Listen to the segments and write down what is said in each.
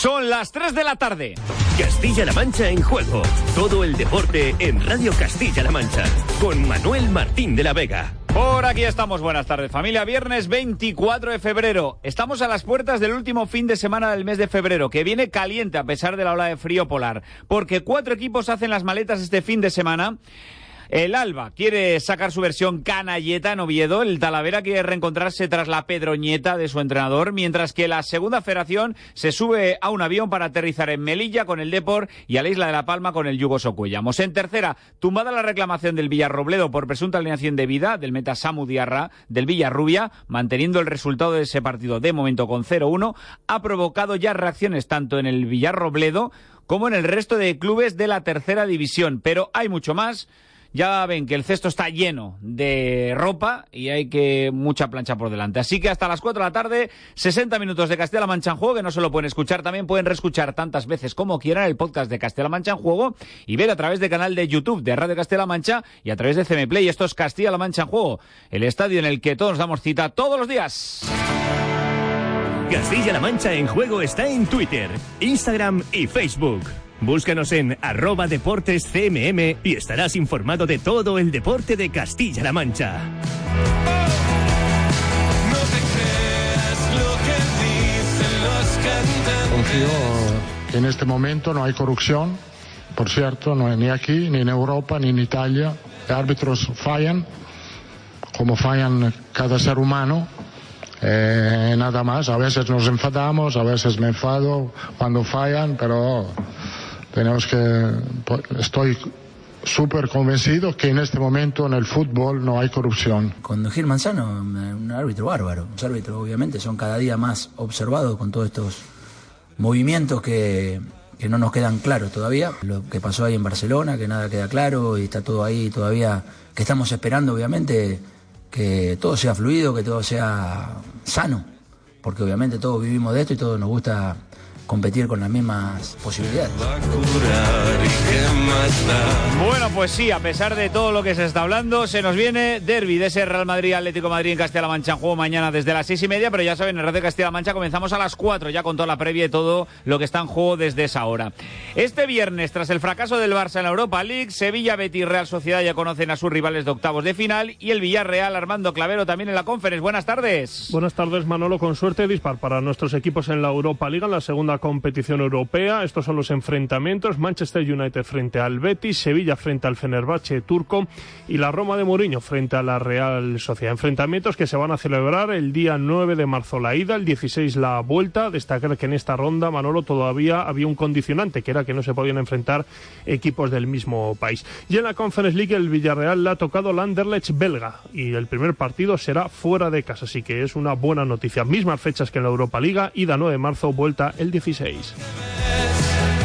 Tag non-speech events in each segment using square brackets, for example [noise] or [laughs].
Son las 3 de la tarde. Castilla-La Mancha en juego. Todo el deporte en Radio Castilla-La Mancha. Con Manuel Martín de la Vega. Por aquí estamos. Buenas tardes, familia. Viernes 24 de febrero. Estamos a las puertas del último fin de semana del mes de febrero, que viene caliente a pesar de la ola de frío polar. Porque cuatro equipos hacen las maletas este fin de semana. El Alba quiere sacar su versión canalleta en Oviedo. El Talavera quiere reencontrarse tras la pedroñeta de su entrenador, mientras que la segunda federación se sube a un avión para aterrizar en Melilla con el Depor y a la Isla de la Palma con el Yugo Socuellamos. En tercera, tumbada la reclamación del Villarrobledo por presunta alineación de vida del meta Samu Diarra del Villarrubia, manteniendo el resultado de ese partido de momento con 0-1, ha provocado ya reacciones tanto en el Villarrobledo como en el resto de clubes de la tercera división. Pero hay mucho más. Ya ven que el cesto está lleno de ropa y hay que mucha plancha por delante. Así que hasta las 4 de la tarde, 60 minutos de Castilla-La Mancha en juego, que no se lo pueden escuchar, también pueden reescuchar tantas veces como quieran el podcast de Castilla-La Mancha en juego y ver a través del canal de YouTube de Radio Castilla-La Mancha y a través de CM Play. Esto es Castilla-La Mancha en juego, el estadio en el que todos damos cita todos los días. Castilla-La Mancha en juego está en Twitter, Instagram y Facebook. Búscanos en arroba deportes CMM y estarás informado de todo el deporte de Castilla-La Mancha. Confío que en este momento no hay corrupción, por cierto, no ni aquí, ni en Europa, ni en Italia. Árbitros fallan, como fallan cada ser humano. Eh, nada más, a veces nos enfadamos, a veces me enfado cuando fallan, pero tenemos que, estoy súper convencido que en este momento en el fútbol no hay corrupción. Con Gil Manzano, un árbitro bárbaro. Los árbitros obviamente son cada día más observados con todos estos movimientos que, que no nos quedan claros todavía. Lo que pasó ahí en Barcelona, que nada queda claro y está todo ahí todavía, que estamos esperando obviamente que todo sea fluido, que todo sea sano, porque obviamente todos vivimos de esto y todos nos gusta competir con las mismas posibilidades. Bueno, pues sí, a pesar de todo lo que se está hablando, se nos viene derby de ese Real Madrid Atlético Madrid en Castilla-La Mancha en juego mañana desde las seis y media, pero ya saben, en Red de Castilla-La Mancha comenzamos a las cuatro, ya con toda la previa y todo lo que está en juego desde esa hora. Este viernes, tras el fracaso del Barça en la Europa League, Sevilla, Betis y Real Sociedad ya conocen a sus rivales de octavos de final y el Villarreal Armando Clavero también en la conferencia. Buenas tardes. Buenas tardes, Manolo. Con suerte dispar para nuestros equipos en la Europa League en la segunda competición europea. Estos son los enfrentamientos. Manchester United frente al Betis, Sevilla frente al Fenerbahce turco y la Roma de Mourinho frente a la Real Sociedad. Enfrentamientos que se van a celebrar el día 9 de marzo la ida, el 16 la vuelta. Destacar que en esta ronda, Manolo, todavía había un condicionante, que era que no se podían enfrentar equipos del mismo país. Y en la Conference League el Villarreal le ha tocado el Anderlecht belga y el primer partido será fuera de casa, así que es una buena noticia. Mismas fechas que en la Europa Liga, ida 9 de marzo, vuelta el 16. Office Ace.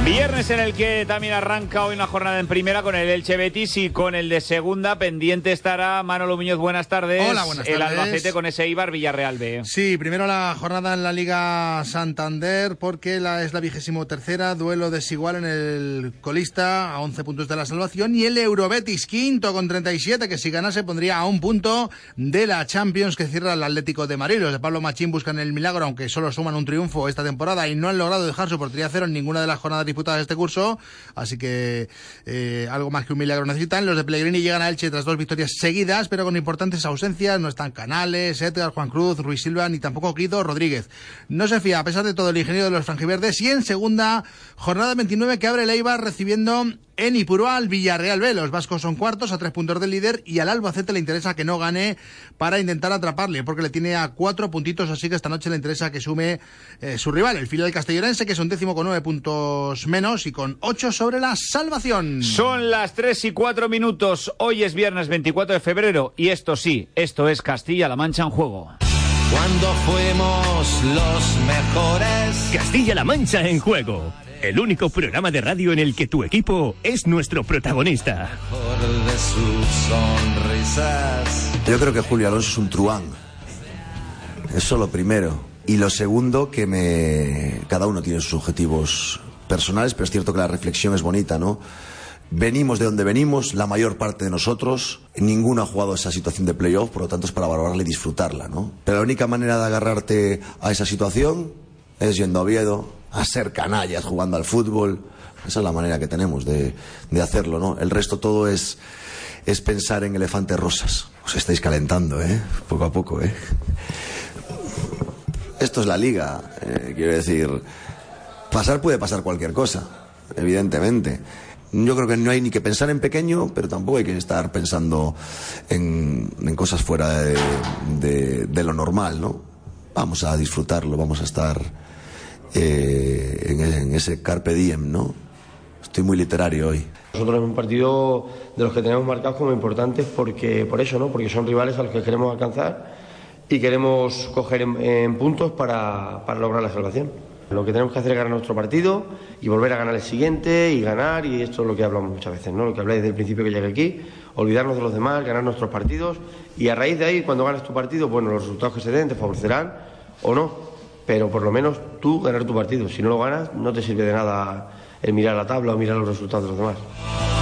Viernes en el que también arranca hoy una jornada en primera con el Elche Betis y con el de segunda pendiente estará Manolo Muñoz. Buenas tardes. Hola, buenas El tardes. Albacete con ese Ibar Villarreal B. Sí, primero la jornada en la Liga Santander porque la, es la vigésimo tercera, duelo desigual en el colista a 11 puntos de la salvación y el Eurobetis quinto con 37 que si ganase pondría a un punto de la Champions que cierra el Atlético de Madrid. Los de Pablo Machín buscan el milagro aunque solo suman un triunfo esta temporada y no han logrado dejar su portería cero en ninguna de las jornadas disputadas este curso, así que eh, algo más que un milagro necesitan. Los de Pellegrini llegan a Elche tras dos victorias seguidas, pero con importantes ausencias. No están Canales, Edgar, Juan Cruz, Ruiz Silva, ni tampoco Guido Rodríguez. No se fía, a pesar de todo, el ingeniero de los franjiverdes. Y en segunda jornada 29 que abre el Eibar recibiendo en Ipurual, Villarreal B. Los vascos son cuartos a tres puntos del líder y al Albacete le interesa que no gane para intentar atraparle, porque le tiene a cuatro puntitos, así que esta noche le interesa que sume eh, su rival, el filial castellonense, que es un décimo con nueve puntos menos y con ocho sobre la salvación. Son las tres y cuatro minutos. Hoy es viernes 24 de febrero y esto sí, esto es Castilla-La Mancha en juego. Cuando fuimos los mejores. Castilla-La Mancha en juego. El único programa de radio en el que tu equipo es nuestro protagonista. Yo creo que Julio Alonso es un truán. Eso lo primero. Y lo segundo, que me. Cada uno tiene sus objetivos personales, pero es cierto que la reflexión es bonita, ¿no? Venimos de donde venimos, la mayor parte de nosotros. Ninguno ha jugado esa situación de playoff, por lo tanto es para valorarla y disfrutarla, ¿no? Pero la única manera de agarrarte a esa situación es yendo a Oviedo, a ser canallas, jugando al fútbol. Esa es la manera que tenemos de, de hacerlo, ¿no? El resto todo es, es pensar en elefantes rosas. Os estáis calentando, ¿eh? Poco a poco, ¿eh? Esto es la liga, eh, quiero decir. Pasar puede pasar cualquier cosa, evidentemente. Yo creo que no hay ni que pensar en pequeño, pero tampoco hay que estar pensando en, en cosas fuera de, de- de lo normal, ¿no? Vamos a disfrutarlo, vamos a estar eh, en, en ese carpe diem, ¿no? Estoy muy literario hoy. Nosotros es un partido de los que tenemos marcados como importantes porque, por eso, ¿no? Porque son rivales a los que queremos alcanzar y queremos coger en, en puntos para, para lograr la salvación. Lo que tenemos que hacer es ganar nuestro partido y volver a ganar el siguiente y ganar, y esto es lo que hablamos muchas veces, ¿no? Lo que hablé desde el principio que llegué aquí, olvidarnos de los demás, ganar nuestros partidos y a raíz de ahí, cuando ganas tu partido, bueno, los resultados que se den te favorecerán o no, pero por lo menos tú ganar tu partido. Si no lo ganas, no te sirve de nada el mirar la tabla o mirar los resultados de los demás.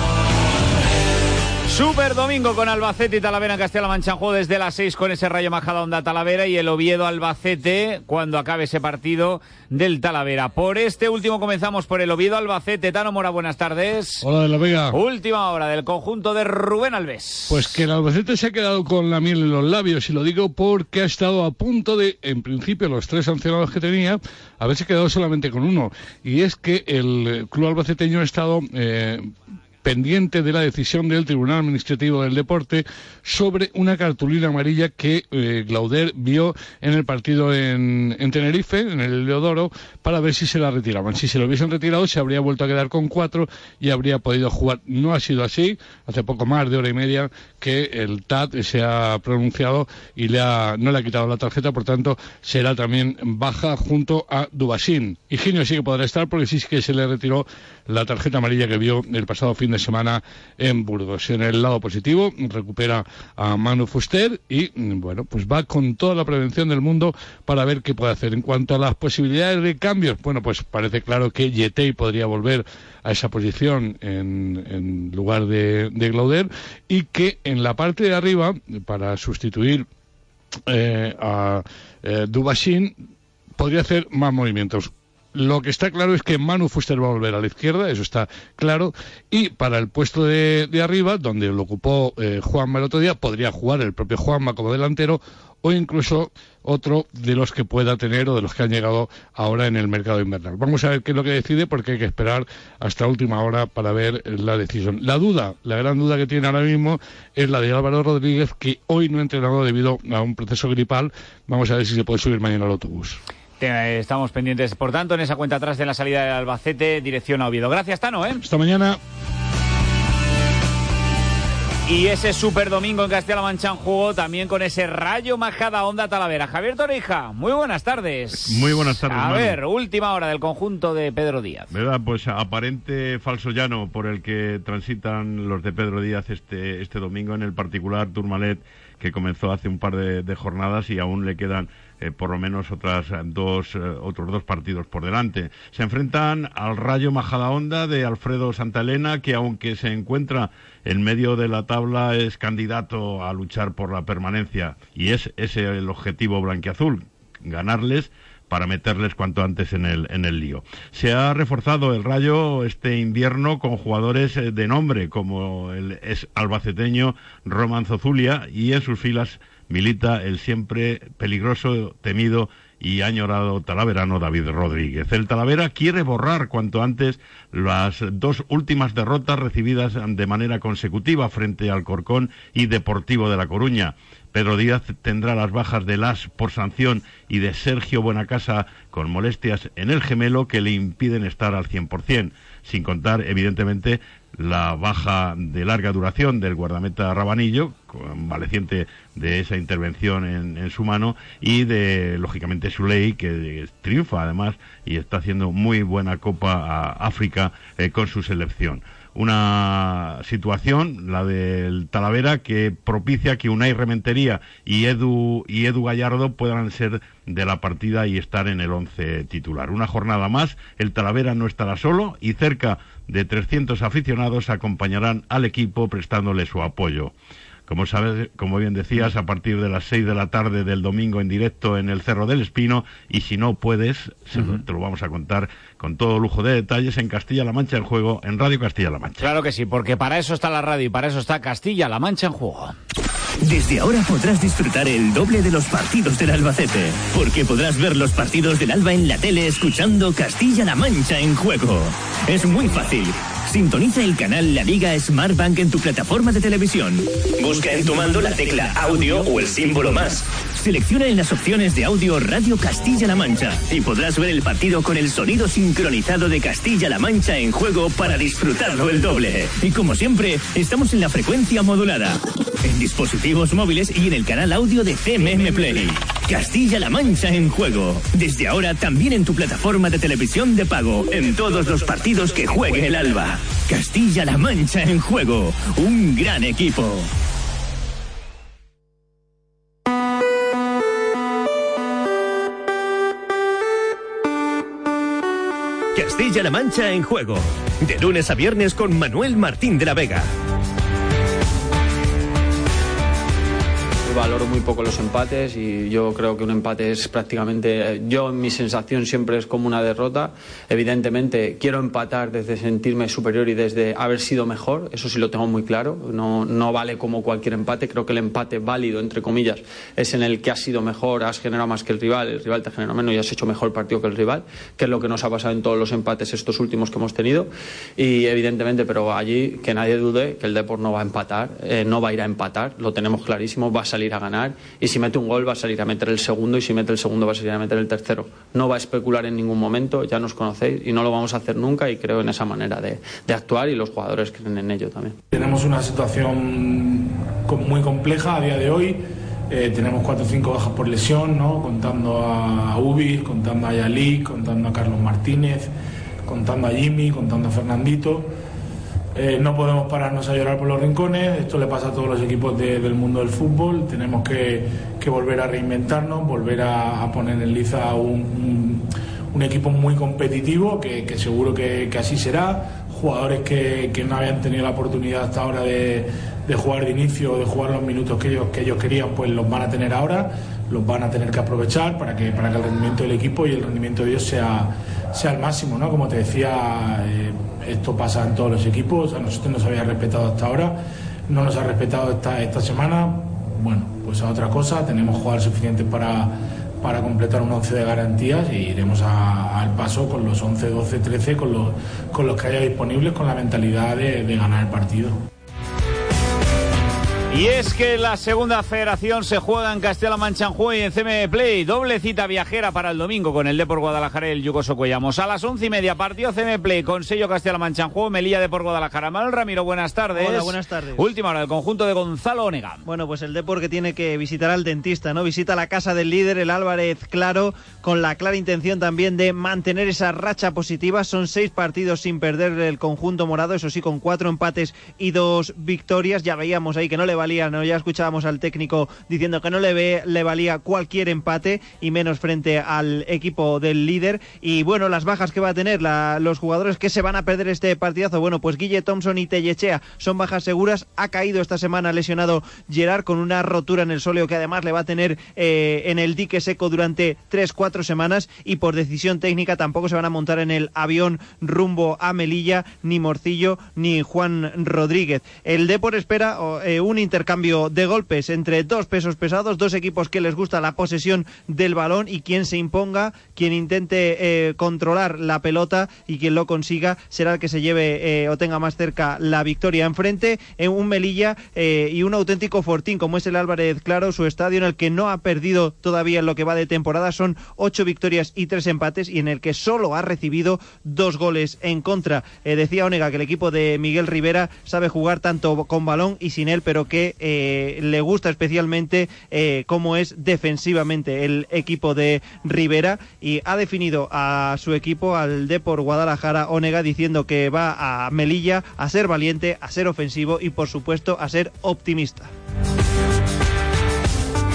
Super domingo con Albacete y Talavera en Castilla-La Mancha juego desde las 6 con ese Rayo Majada Onda Talavera y el Oviedo Albacete cuando acabe ese partido del Talavera. Por este último comenzamos por el Oviedo Albacete. Tano Mora, buenas tardes. Hola de la Vega. Última hora del conjunto de Rubén Alves. Pues que el Albacete se ha quedado con la miel en los labios, y lo digo porque ha estado a punto de, en principio, los tres sancionados que tenía, haberse quedado solamente con uno. Y es que el club albaceteño ha estado eh, pendiente de la decisión del Tribunal Administrativo del Deporte sobre una cartulina amarilla que eh, Glauder vio en el partido en, en Tenerife, en el Leodoro, para ver si se la retiraban. Si se lo hubiesen retirado, se habría vuelto a quedar con cuatro y habría podido jugar. No ha sido así. Hace poco más de hora y media que el TAT se ha pronunciado y le ha, no le ha quitado la tarjeta, por tanto, será también baja junto a Dubasín. Higinio sí que podrá estar porque sí que se le retiró la tarjeta amarilla que vio el pasado fin de semana en Burgos. En el lado positivo, recupera a Manu Fuster y, bueno, pues va con toda la prevención del mundo para ver qué puede hacer. En cuanto a las posibilidades de cambios, bueno, pues parece claro que Yetei podría volver a esa posición en, en lugar de, de Glauder y que en la parte de arriba, para sustituir eh, a eh, Dubashin, podría hacer más movimientos. Lo que está claro es que Manu Fuster va a volver a la izquierda, eso está claro. Y para el puesto de, de arriba, donde lo ocupó eh, Juanma el otro día, podría jugar el propio Juanma como delantero o incluso otro de los que pueda tener o de los que han llegado ahora en el mercado invernal. Vamos a ver qué es lo que decide porque hay que esperar hasta última hora para ver la decisión. La duda, la gran duda que tiene ahora mismo es la de Álvaro Rodríguez que hoy no ha entrenado debido a un proceso gripal. Vamos a ver si se puede subir mañana al autobús. Te- Estamos pendientes, por tanto, en esa cuenta atrás de la salida del Albacete, dirección a Oviedo. Gracias, Tano, ¿eh? Hasta mañana. Y ese super domingo en Castilla-La Mancha en juego también con ese rayo majada onda Talavera. Javier Torija, muy buenas tardes. Muy buenas tardes, A Manu. ver, última hora del conjunto de Pedro Díaz. ¿Verdad? Pues aparente falso llano por el que transitan los de Pedro Díaz este, este domingo en el particular Tourmalet que comenzó hace un par de, de jornadas y aún le quedan eh, por lo menos otras dos, eh, otros dos partidos por delante. Se enfrentan al Rayo Majadahonda de Alfredo Santalena que aunque se encuentra en medio de la tabla es candidato a luchar por la permanencia y es ese el objetivo blanquiazul, ganarles para meterles cuanto antes en el, en el lío. Se ha reforzado el Rayo este invierno con jugadores eh, de nombre, como el es albaceteño Roman Zozulia, y en sus filas milita el siempre peligroso, temido y añorado talaverano David Rodríguez. El Talavera quiere borrar cuanto antes las dos últimas derrotas recibidas de manera consecutiva frente al Corcón y Deportivo de La Coruña. Pedro Díaz tendrá las bajas de Las por sanción y de Sergio Buenacasa con molestias en el gemelo que le impiden estar al 100%, sin contar, evidentemente, la baja de larga duración del guardameta Rabanillo, convaleciente de esa intervención en, su mano, y de, lógicamente, Suley, que triunfa además y está haciendo muy buena Copa a África eh, con su selección una situación, la del Talavera, que propicia que Unai Rementería y Edu, y Edu Gallardo puedan ser de la partida y estar en el once titular. Una jornada más, el Talavera no estará solo y cerca de 300 aficionados acompañarán al equipo prestándole su apoyo. Como sabes, como bien decías, a partir de las seis de la tarde del domingo en directo en el Cerro del Espino y si no puedes, te lo vamos a contar con todo lujo de detalles en Castilla-La Mancha en juego en Radio Castilla-La Mancha. Claro que sí, porque para eso está la radio y para eso está Castilla-La Mancha en juego. Desde ahora podrás disfrutar el doble de los partidos del Albacete, porque podrás ver los partidos del Alba en la tele escuchando Castilla-La Mancha en juego. Es muy fácil. Sintoniza el canal La Liga Smart Bank en tu plataforma de televisión. Busca en tu mando la tecla audio o el símbolo más. Selecciona en las opciones de audio Radio Castilla-La Mancha y podrás ver el partido con el sonido sincronizado de Castilla-La Mancha en juego para disfrutarlo el doble. Y como siempre, estamos en la frecuencia modulada, en dispositivos móviles y en el canal audio de CMM Play. Castilla-La Mancha en juego. Desde ahora también en tu plataforma de televisión de pago, en todos los partidos que juegue el Alba. Castilla-La Mancha en juego. Un gran equipo. Castilla-La Mancha en juego. De lunes a viernes con Manuel Martín de la Vega. Valoro muy poco los empates y yo creo que un empate es prácticamente, yo mi sensación siempre es como una derrota. Evidentemente quiero empatar desde sentirme superior y desde haber sido mejor, eso sí lo tengo muy claro, no, no vale como cualquier empate, creo que el empate válido, entre comillas, es en el que has sido mejor, has generado más que el rival, el rival te genera menos y has hecho mejor partido que el rival, que es lo que nos ha pasado en todos los empates estos últimos que hemos tenido y evidentemente, pero allí que nadie dude que el Deport no va a empatar, eh, no va a ir a empatar, lo tenemos clarísimo, va a salir salir a ganar y si mete un gol va a salir a meter el segundo y si mete el segundo va a salir a meter el tercero. No va a especular en ningún momento, ya nos conocéis y no lo vamos a hacer nunca y creo en esa manera de, de actuar y los jugadores creen en ello también. Tenemos una situación muy compleja a día de hoy. Eh, tenemos cuatro o cinco bajas por lesión, ¿no? contando a Ubis, contando a Yalí, contando a Carlos Martínez, contando a Jimmy, contando a Fernandito. Eh, no podemos pararnos a llorar por los rincones, esto le pasa a todos los equipos del mundo del fútbol, tenemos que, volver a reinventarnos, volver a, poner en liza un, equipo muy competitivo, que, seguro que, así será, jugadores que, no habían tenido la oportunidad hasta ahora de, jugar de inicio o de jugar los minutos que ellos, que ellos querían, pues los van a tener ahora, los van a tener que aprovechar para que, para que el rendimiento del equipo y el rendimiento de ellos sea, sea el máximo, ¿no? Como te decía... Eh, esto pasa en todos los equipos, a nosotros nos había respetado hasta ahora, no nos ha respetado esta, esta semana, bueno, pues a otra cosa, tenemos jugadores suficientes para, para completar un 11 de garantías y iremos al paso con los 11, 12, 13, con los, con los que haya disponibles, con la mentalidad de, de ganar el partido. Y es que la segunda federación se juega en Castilla-La Mancha en juego y en CM Play. Doble cita viajera para el domingo con el Depor Guadalajara y el Yugoso Cuellamos. A las once y media partido CM Play con sello Castilla-La Mancha en juego. Melilla Depor Guadalajara. Manuel Ramiro, buenas tardes. Hola, buenas tardes. Última hora del conjunto de Gonzalo Onega. Bueno, pues el Depor que tiene que visitar al dentista, ¿no? Visita la casa del líder, el Álvarez Claro, con la clara intención también de mantener esa racha positiva. Son seis partidos sin perder el conjunto morado, eso sí, con cuatro empates y dos victorias. Ya veíamos ahí que no le valía, ¿no? Ya escuchábamos al técnico diciendo que no le, ve, le valía cualquier empate y menos frente al equipo del líder. Y bueno, las bajas que va a tener los jugadores que se van a perder este partidazo. Bueno, pues Guille Thompson y Tellechea son bajas seguras. Ha caído esta semana lesionado Gerard con una rotura en el sóleo que además le va a tener eh, en el dique seco durante 3-4 semanas. Y por decisión técnica tampoco se van a montar en el avión rumbo a Melilla ni Morcillo ni Juan Rodríguez. El Depor espera eh, un intercambio de golpes entre dos pesos pesados, dos equipos que les gusta la posesión del balón y quien se imponga, quien intente eh, controlar la pelota y quien lo consiga será el que se lleve eh, o tenga más cerca la victoria enfrente en un Melilla eh, y un auténtico fortín como es el Álvarez Claro, su estadio en el que no ha perdido todavía en lo que va de temporada, son ocho victorias y tres empates y en el que solo ha recibido dos goles en contra. decía Onega que el equipo de Miguel Rivera sabe jugar tanto con balón y sin él, pero que le gusta especialmente cómo es defensivamente el equipo de Rivera y ha definido a su equipo, al Depor Guadalajara Onega, diciendo que va a Melilla a ser valiente, a ser ofensivo y por supuesto a ser optimista.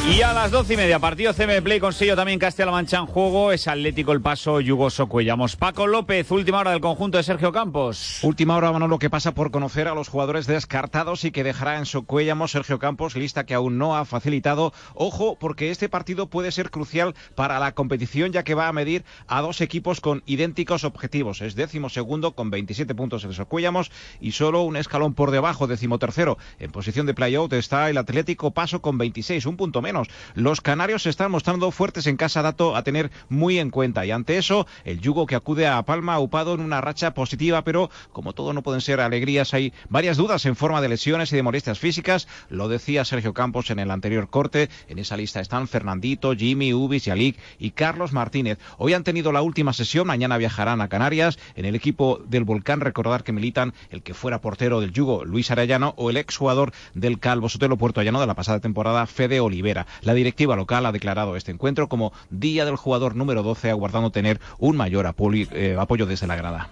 Y a las doce y media, partido CM Play con sello también Castilla-La Mancha en juego. Es Atlético el paso, Yugo Socuellamos. Paco López, última hora del conjunto de Sergio Campos. Última hora, Manolo, que pasa por conocer a los jugadores descartados y que dejará en Socuellamos Sergio Campos, lista que aún no ha facilitado. Ojo, porque este partido puede ser crucial para la competición, ya que va a medir a dos equipos con idénticos objetivos. Es décimo segundo con 27 puntos el Socuellamos y solo un escalón por debajo, décimo tercero. En posición de playout está el Atlético Paso con 26, un punto menos. Los canarios se están mostrando fuertes en casa, dato a tener muy en cuenta. Y ante eso, el yugo que acude a Palma, upado en una racha positiva, pero como todo no pueden ser alegrías, hay varias dudas en forma de lesiones y de molestias físicas. Lo decía Sergio Campos en el anterior corte. En esa lista están Fernandito, Jimmy, Ubis, Yalik y Carlos Martínez. Hoy han tenido la última sesión, mañana viajarán a Canarias. En el equipo del Volcán, recordar que militan el que fuera portero del yugo, Luis Arellano, o el exjugador del Calvo Sotelo Puerto Llano de la pasada temporada, Fede Olivera. La directiva local ha declarado este encuentro como Día del Jugador número 12, aguardando tener un mayor eh, apoyo desde la grada.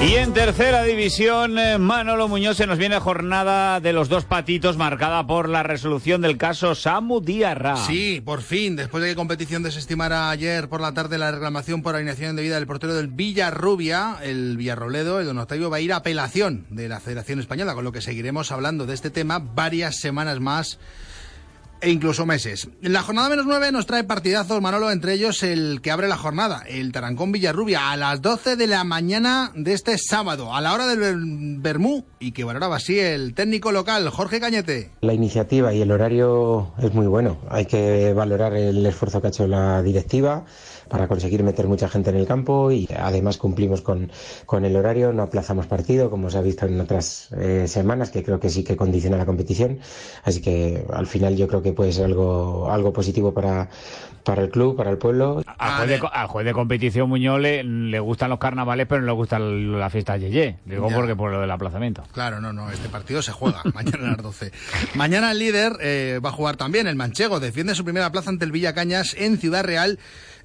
Y en tercera división, eh, Manolo Muñoz se nos viene jornada de los dos patitos marcada por la resolución del caso Samu Diarra. Sí, por fin, después de que competición desestimara ayer por la tarde la reclamación por alineación de vida del portero del Villarrubia, el Villarroledo, el Don Octavio va a ir a apelación de la Federación Española, con lo que seguiremos hablando de este tema varias semanas más e incluso meses. La jornada menos nueve nos trae partidazos, Manolo, entre ellos el que abre la jornada, el Tarancón Villarrubia, a las 12 de la mañana de este sábado, a la hora del Bermú, y que valoraba así el técnico local, Jorge Cañete. La iniciativa y el horario es muy bueno. Hay que valorar el esfuerzo que ha hecho la directiva para conseguir meter mucha gente en el campo y además cumplimos con, con el horario, no aplazamos partido como se ha visto en otras eh, semanas, que creo que sí que condiciona la competición. Así que al final yo creo que puede ser algo, algo positivo para, para el club, para el pueblo. Al juez de, competición Muñoz le, gustan los carnavales, pero no le gusta la fiesta Yeye. Digo porque por lo del aplazamiento. Claro, no, no, este partido se juega [laughs] mañana a las 12. Mañana el líder eh, va a jugar también, el Manchego, defiende su primera plaza ante el Villacañas en Ciudad Real.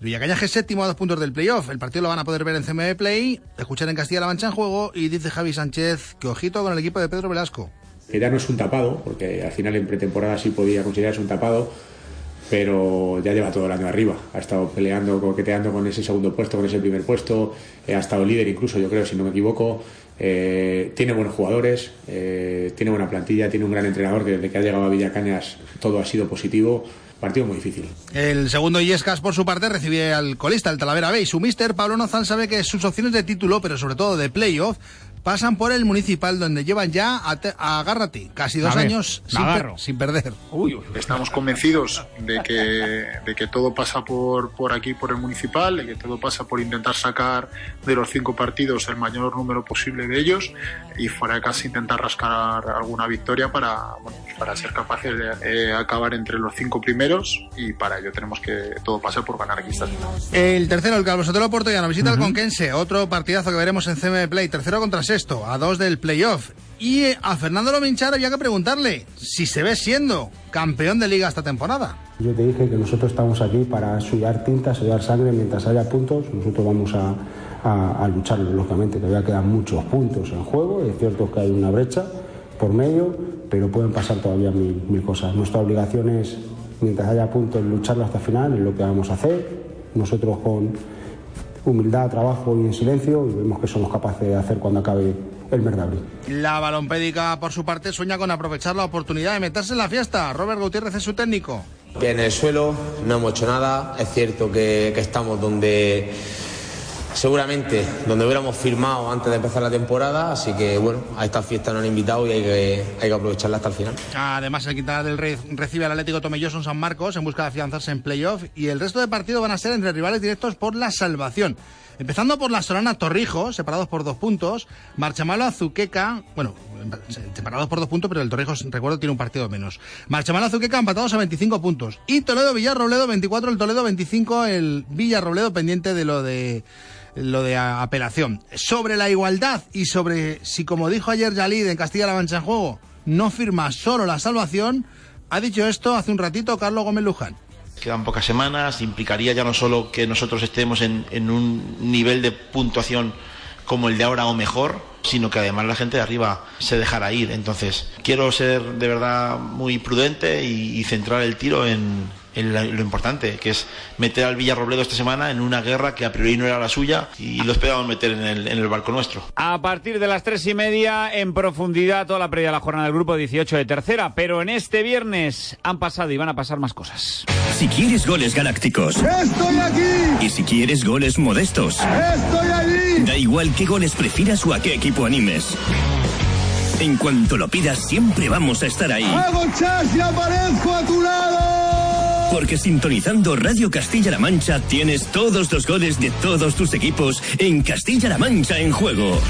Villacañas es séptimo a dos puntos del playoff. El partido lo van a poder ver en CMB Play, escuchar en Castilla-La Mancha en juego y dice Javi Sánchez que ojito con el equipo de Pedro Velasco. Que ya no es un tapado, porque al final en pretemporada sí podía considerarse un tapado, pero ya lleva todo el año arriba. Ha estado peleando, coqueteando con ese segundo puesto, con ese primer puesto, eh, ha estado líder incluso, yo creo, si no me equivoco. Eh, tiene buenos jugadores, eh, tiene buena plantilla, tiene un gran entrenador que desde que ha llegado a Villacañas todo ha sido positivo partido muy difícil. El segundo Iescas, por su parte, recibe al colista, el Talavera Bay. Su mister, Pablo Nozal, sabe que sus opciones de título, pero sobre todo de playoff, pasan por el municipal donde llevan ya, a, agárrate, casi dos años sin, perder. Estamos convencidos de que, de que todo pasa por, por aquí, por el municipal, de que todo pasa por intentar sacar de los cinco partidos el mayor número posible de ellos y fuera de casa intentar rascar alguna victoria para, para ser capaces de eh, acabar entre los cinco primeros y para ello tenemos que todo pasar por ganar aquí esta El tercero, el Calvo Sotelo Porto, ya no visita al Conquense, otro partidazo que veremos en CM Play, tercero contra esto, a dos del playoff. Y eh, a Fernando Lominchar había que preguntarle si se ve siendo campeón de liga esta temporada. Yo te dije que nosotros estamos aquí para sudar tinta, sudar sangre mientras haya puntos. Nosotros vamos a, a, luchar, lógicamente. Todavía quedan muchos puntos en juego. Es cierto que hay una brecha por medio, pero pueden pasar todavía mil, mil cosas. Nuestra obligación es, mientras haya puntos, lucharlo hasta el final, es lo que vamos a hacer. Nosotros con humildad, trabajo y en silencio y vemos que somos capaces de hacer cuando acabe el mes de abril. La balompédica, por su parte, sueña con aprovechar la oportunidad de meterse en la fiesta. Robert Gutiérrez es su técnico. En el suelo no hemos hecho nada. Es cierto que, estamos donde seguramente donde hubiéramos firmado antes de empezar la temporada, así que bueno, a esta fiesta nos han invitado y hay que, hay que aprovecharla hasta el final. Además, el Quintana del Rey recibe al Atlético Tomelloso en San Marcos en busca de afianzarse en playoff y el resto de partidos van a ser entre rivales directos por la salvación. Empezando por la Solana Torrijos, separados por dos puntos. Marchamalo Azuqueca, bueno, separados por dos puntos, pero el Torrijos, recuerdo, tiene un partido menos. Marchamalo Azuqueca empatados a 25 puntos. Y Toledo Villarrobledo 24, el Toledo 25, el Villarrobledo pendiente de lo de lo de apelación. Sobre la igualdad y sobre si, como dijo ayer Yalid en Castilla-La Mancha en juego, no firma solo la salvación, ha dicho esto hace un ratito Carlos Gómez Luján. Quedan pocas semanas, implicaría ya no solo que nosotros estemos en, un nivel de puntuación como el de ahora o mejor, sino que además la gente de arriba se dejara ir. Entonces, quiero ser de verdad muy prudente y, y centrar el tiro en, lo importante, que es meter al Villarrobledo esta semana en una guerra que a priori no era la suya y lo esperamos meter en el, en el barco nuestro. A partir de las tres y media, en profundidad, toda la previa de la jornada del grupo 18 de tercera. Pero en este viernes han pasado y van a pasar más cosas. Si quieres goles galácticos. ¡Estoy aquí! Y si quieres goles modestos. ¡Estoy allí! Da igual qué goles prefieras o a qué equipo animes. En cuanto lo pidas, siempre vamos a estar ahí. ¡Hago chas y aparezco a tu lado! Porque sintonizando Radio Castilla-La Mancha tienes todos los goles de todos tus equipos en Castilla-La Mancha en juego.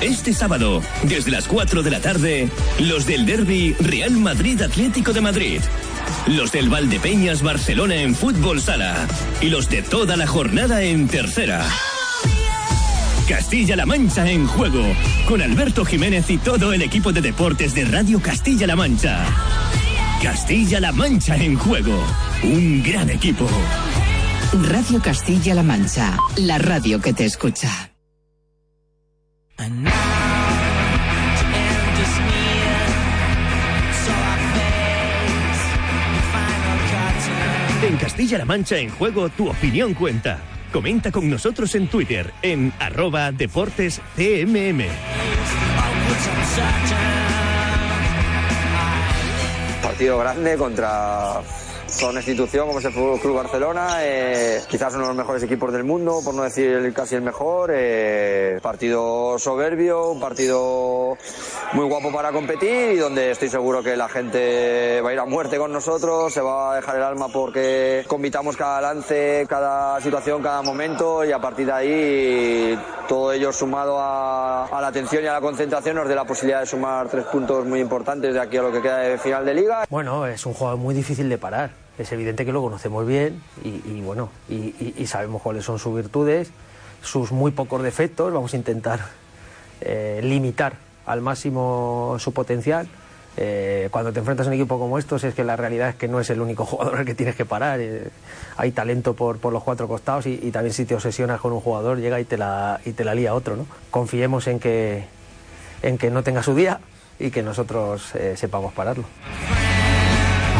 Este sábado, desde las 4 de la tarde, los del Derby Real Madrid Atlético de Madrid. Los del Valdepeñas Barcelona en fútbol sala. Y los de toda la jornada en tercera. Castilla-La Mancha en juego. Con Alberto Jiménez y todo el equipo de deportes de Radio Castilla-La Mancha. Castilla-La Mancha en juego. Un gran equipo. Radio Castilla-La Mancha, la radio que te escucha. En Castilla-La Mancha en juego, tu opinión cuenta. Comenta con nosotros en Twitter en arroba deportes CMM. Partido grande contra una institución como es el Fútbol Club Barcelona, eh, quizás uno de los mejores equipos del mundo, por no decir casi el mejor. eh, partido soberbio, un partido muy guapo para competir y donde estoy seguro que la gente va a ir a muerte con nosotros, se va a dejar el alma porque compitamos cada lance, cada situación, cada momento y a partir de ahí todo ello sumado a, a la atención y a la concentración nos dé la posibilidad de sumar tres puntos muy importantes de aquí a lo que queda de final de liga. Bueno, es un jugador muy difícil de parar. Es evidente que lo conocemos bien y, bueno, y, sabemos cuáles son sus virtudes, sus muy pocos defectos. Vamos a intentar eh, limitar al máximo su potencial. Eh, cuando te enfrentas a un equipo como estos es que la realidad es que no es el único [laughs] jugador al que tienes que parar. Eh, hay talento por, los cuatro costados y, también si te obsesionas con un jugador llega y te la, y te la lía otro. Confiemos en que, en que no tenga su día y que nosotros sepamos pararlo.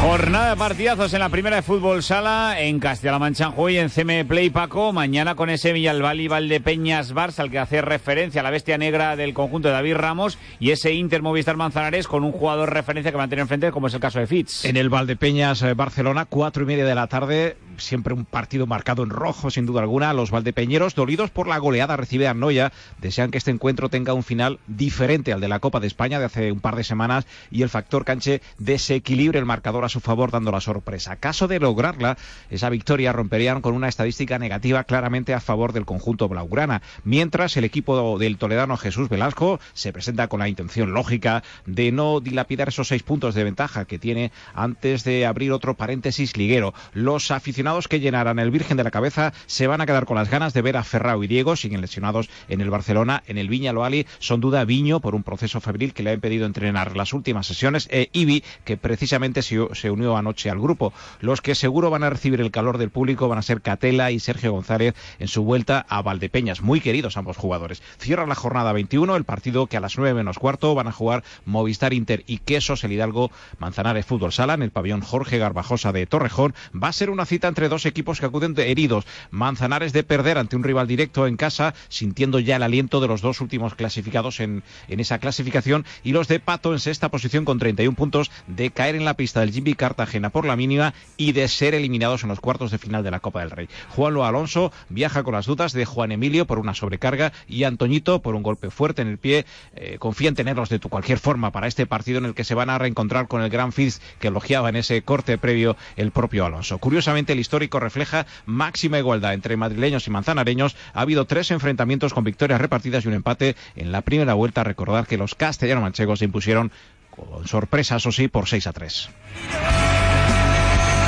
Jornada de partidazos en la primera de fútbol sala en Castilla-La Mancha y en CM Play Paco. Mañana con ese Villalbal Valdepeñas Barça al que hace referencia a la bestia negra del conjunto de David Ramos y ese Inter Movistar Manzanares con un jugador referencia que va enfrente como es el caso de Fitz. En el Valdepeñas eh, Barcelona, cuatro y media de la tarde, siempre un partido marcado en rojo, sin duda alguna. Los valdepeñeros, dolidos por la goleada recibida en Noya, desean que este encuentro tenga un final diferente al de la Copa de España de hace un par de semanas y el factor canche desequilibre el marcador a su favor, dando la sorpresa. Caso de lograrla, esa victoria romperían con una estadística negativa claramente a favor del conjunto blaugrana. Mientras el equipo del toledano Jesús Velasco se presenta con la intención lógica de no dilapidar esos seis puntos de ventaja que tiene antes de abrir otro paréntesis liguero. Los aficionados que llenarán el Virgen de la Cabeza se van a quedar con las ganas de ver a Ferrao y Diego, siguen lesionados en el Barcelona, en el Viña Loali, son duda Viño por un proceso febril que le ha impedido entrenar las últimas sesiones, e Ibi, que precisamente se, se unió anoche al grupo. Los que seguro van a recibir el calor del público van a ser Catela y Sergio González en su vuelta a Valdepeñas, muy queridos ambos jugadores. Cierra la jornada 21, el partido que a las 9 menos cuarto van a jugar Movistar Inter y Quesos, el Hidalgo Manzanares Fútbol Sala en el pabellón Jorge Garbajosa de Torrejón. Va a ser una cita entre entre dos equipos que acuden de heridos. Manzanares de perder ante un rival directo en casa, sintiendo ya el aliento de los dos últimos clasificados en, en esa clasificación, y los de Pato en sexta posición con 31 puntos de caer en la pista del Jimmy Cartagena por la mínima y de ser eliminados en los cuartos de final de la Copa del Rey. Juanlo Alonso viaja con las dudas de Juan Emilio por una sobrecarga y Antoñito por un golpe fuerte en el pie. Eh, confía en tenerlos de cualquier forma para este partido en el que se van a reencontrar con el Gran Fizz que elogiaba en ese corte previo el propio Alonso. Curiosamente, el histórico refleja máxima igualdad entre madrileños y manzanareños. Ha habido tres enfrentamientos con victorias repartidas y un empate en la primera vuelta. Recordar que los castellano-manchegos se impusieron con sorpresa, eso sí, por 6 a 3.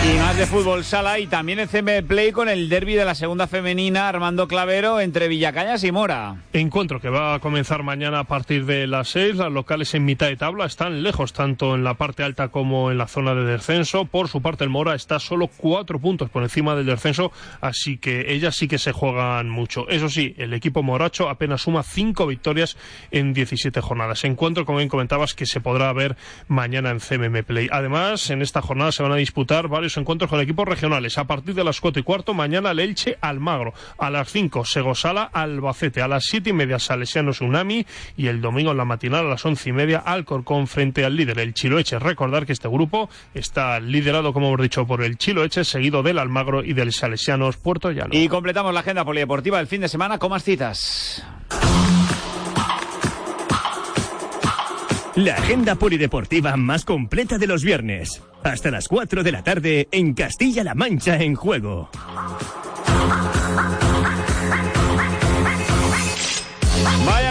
Y más de fútbol sala y también el CM Play con el derby de la segunda femenina Armando Clavero entre Villacañas y Mora. Encuentro que va a comenzar mañana a partir de las 6. Las locales en mitad de tabla están lejos tanto en la parte alta como en la zona de descenso. Por su parte el Mora está solo cuatro puntos por encima del descenso, así que ellas sí que se juegan mucho. Eso sí, el equipo moracho apenas suma cinco victorias en 17 jornadas. Encuentro, como bien comentabas, que se podrá ver mañana en CMM Play. Además, en esta jornada se van a disputar varios encuentros con equipos regionales. A partir de las cuatro y cuarto, mañana el Elche Almagro. A las 5, Segosala Albacete. A las siete y media, Salesiano Tsunami. Y el domingo en la matinal, a las once y media, Alcorcón frente al líder, el Chiloeche. Recordar que este grupo está liderado, como hemos dicho, por el Chiloeche, seguido del Almagro y del Salesianos Puerto Llano. Y completamos la agenda polideportiva del fin de semana con más citas. La agenda polideportiva más completa de los viernes. Hasta las 4 de la tarde en Castilla-La Mancha en juego.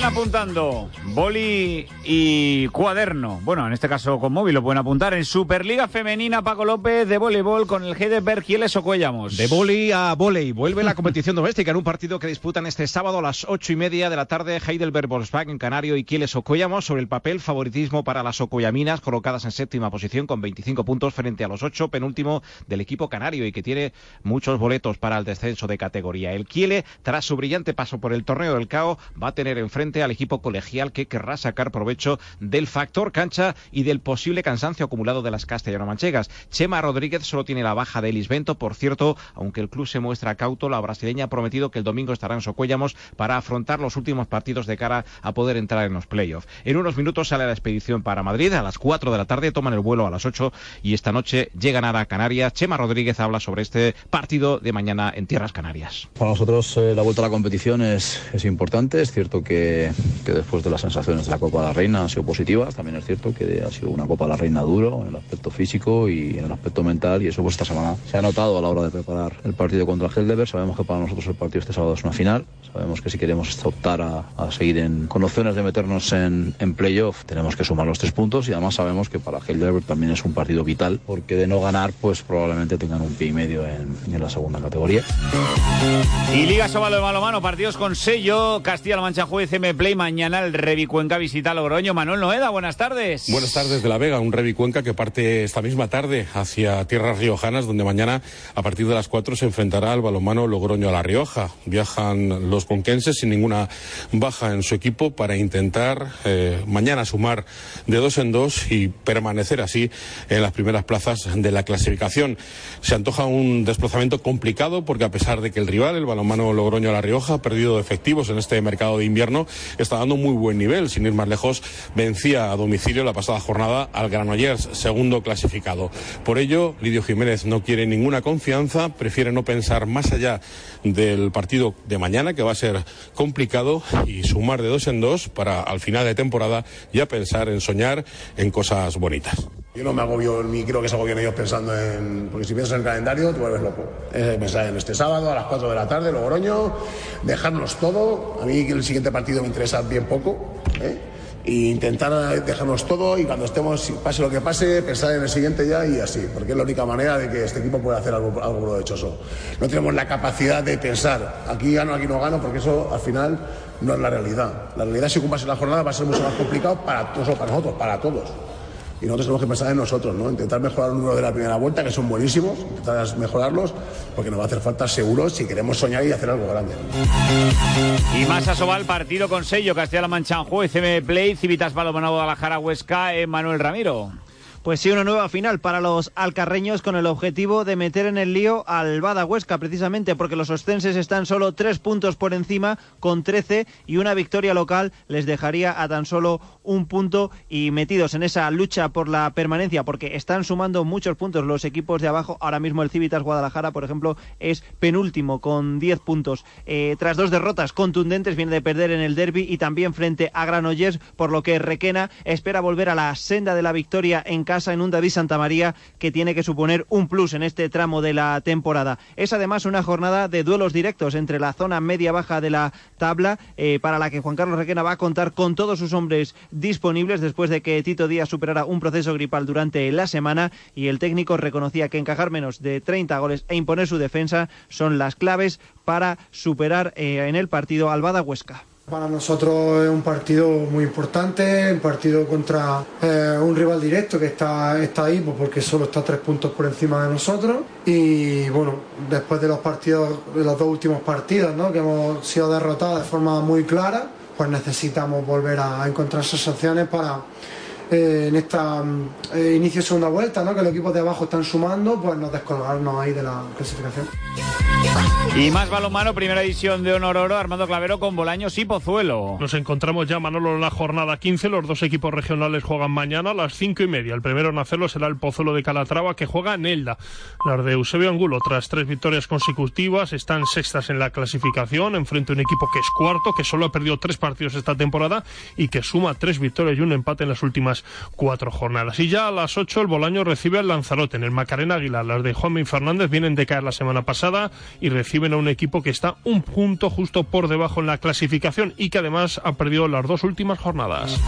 Apuntando boli y cuaderno. Bueno, en este caso con móvil lo pueden apuntar. En Superliga Femenina, Paco López de voleibol con el Heidelberg Kieles Ocuellamos. De boli a volei. Vuelve la competición doméstica en un partido que disputan este sábado a las ocho y media de la tarde Heidelberg Volkswagen Canario y Kieles Ocuellamos. Sobre el papel, favoritismo para las Ocuellaminas, colocadas en séptima posición con 25 puntos frente a los ocho penúltimo del equipo canario y que tiene muchos boletos para el descenso de categoría. El Kiele, tras su brillante paso por el torneo del CAO, va a tener enfrente al equipo colegial que querrá sacar provecho del factor cancha y del posible cansancio acumulado de las castellano-manchegas. Chema Rodríguez solo tiene la baja de Lisbento, por cierto, aunque el club se muestra cauto, la brasileña ha prometido que el domingo estará en Socuéllamos para afrontar los últimos partidos de cara a poder entrar en los playoffs. En unos minutos sale la expedición para Madrid, a las 4 de la tarde toman el vuelo a las 8 y esta noche llegan a Canarias. Chema Rodríguez habla sobre este partido de mañana en Tierras Canarias. Para nosotros eh, la vuelta a la competición es importante, es cierto que, que después de las sensaciones de la Copa de la Reina han sido positivas. También es cierto que ha sido una Copa de la Reina duro en el aspecto físico y en el aspecto mental y eso pues esta semana se ha notado a la hora de preparar el partido contra el Heldeberg. Sabemos que para nosotros el partido este sábado es una final. Sabemos que si queremos optar a, a seguir en, con opciones de meternos en, en playoff tenemos que sumar los tres puntos y además sabemos que para Heidelberg también es un partido vital porque de no ganar pues probablemente tengan un pie y medio en, en la segunda categoría. Y Liga Sobalo de Balomano, partidos con sello, Castilla-La Mancha Juez CM Play, mañana el Revi Cuenca visita Logroño. Manuel Noeda, buenas tardes. Buenas tardes de La Vega, un Revi Cuenca que parte esta misma tarde hacia tierras riojanas, donde mañana a partir de las 4 se enfrentará al balomano Logroño a La Rioja. Viajan los conquenses sin ninguna baja en su equipo para intentar eh, mañana sumar de dos en dos y permanecer así en las primeras plazas de la clasificación. Se antoja un desplazamiento complicado porque a pesar de que el rival, el balonmano Logroño La Rioja, ha perdido efectivos en este mercado de invierno, está dando muy buen nivel. Sin ir más lejos, vencía a domicilio la pasada jornada al Granollers, segundo clasificado. Por ello, Lidio Jiménez no quiere ninguna confianza, prefiere no pensar más allá del partido de mañana, que va a ser complicado, y sumar de dos en dos para al final de temporada ya pensar en soñar en cosas bonitas. Yo no me agobio ni creo que se agobien ellos pensando en. Porque si piensas en el calendario, te vuelves loco. Es pensar en este sábado a las 4 de la tarde, Logroño, dejarnos todo. A mí el siguiente partido me interesa bien poco. ¿eh? Intentar dejarnos todo y cuando estemos, pase lo que pase, pensar en el siguiente ya y así. Porque es la única manera de que este equipo pueda hacer algo, algo provechoso. No tenemos la capacidad de pensar, aquí gano, aquí no gano, porque eso al final no es la realidad. La realidad, si ocupas la jornada, va a ser mucho más complicado para, solo para nosotros, para todos y nosotros tenemos que pensar en nosotros, ¿no? Intentar mejorar los números de la primera vuelta, que son buenísimos, intentar mejorarlos, porque nos va a hacer falta seguro si queremos soñar y hacer algo grande. Y más Asobal, partido con sello, Castilla-La Mancha en juego, CM Play, Civitas Balomano Guadalajara, Huesca, Manuel Ramiro. Pues sí, una nueva final para los alcarreños con el objetivo de meter en el lío al Bada Huesca, precisamente porque los ostenses están solo tres puntos por encima con 13 y una victoria local les dejaría a tan solo un punto y metidos en esa lucha por la permanencia porque están sumando muchos puntos los equipos de abajo. Ahora mismo el Civitas Guadalajara, por ejemplo, es penúltimo con 10 puntos. Eh, tras dos derrotas contundentes, viene de perder en el derby y también frente a Granollers, por lo que Requena espera volver a la senda de la victoria en casa en un David Santamaría que tiene que suponer un plus en este tramo de la temporada. Es además una jornada de duelos directos entre la zona media-baja de la tabla, eh, para la que Juan Carlos Requena va a contar con todos sus hombres disponibles después de que Tito Díaz superara un proceso gripal durante la semana y el técnico reconocía que encajar menos de 30 goles e imponer su defensa son las claves para superar eh, en el partido al Bada Huesca. Para nosotros es un partido muy importante, un partido contra eh, un rival directo que está, está ahí pues porque solo está tres puntos por encima de nosotros y bueno, después de los partidos, de los dos últimos partidos ¿no? que hemos sido derrotados de forma muy clara, pues necesitamos volver a encontrar sensaciones para eh, en esta eh, inicio de segunda vuelta, ¿no? que los equipos de abajo están sumando, pues nos descolgarnos ahí de la clasificación. Y más balonmano, primera edición de Honor Oro, Armando Clavero con Bolaños y Pozuelo. Nos encontramos ya, Manolo, en la jornada 15. Los dos equipos regionales juegan mañana a las cinco y media. El primero en hacerlo será el Pozuelo de Calatrava, que juega en Elda. Las de Eusebio Angulo, tras tres victorias consecutivas, están sextas en la clasificación, enfrente a un equipo que es cuarto, que solo ha perdido tres partidos esta temporada y que suma tres victorias y un empate en las últimas cuatro jornadas. Y ya a las ocho, el Bolaño recibe al Lanzarote en el Macarena Aguilar. Las de Juanmi Fernández vienen de caer la semana pasada y reciben a un equipo que está un punto justo por debajo en la clasificación y que además ha perdido las dos últimas jornadas.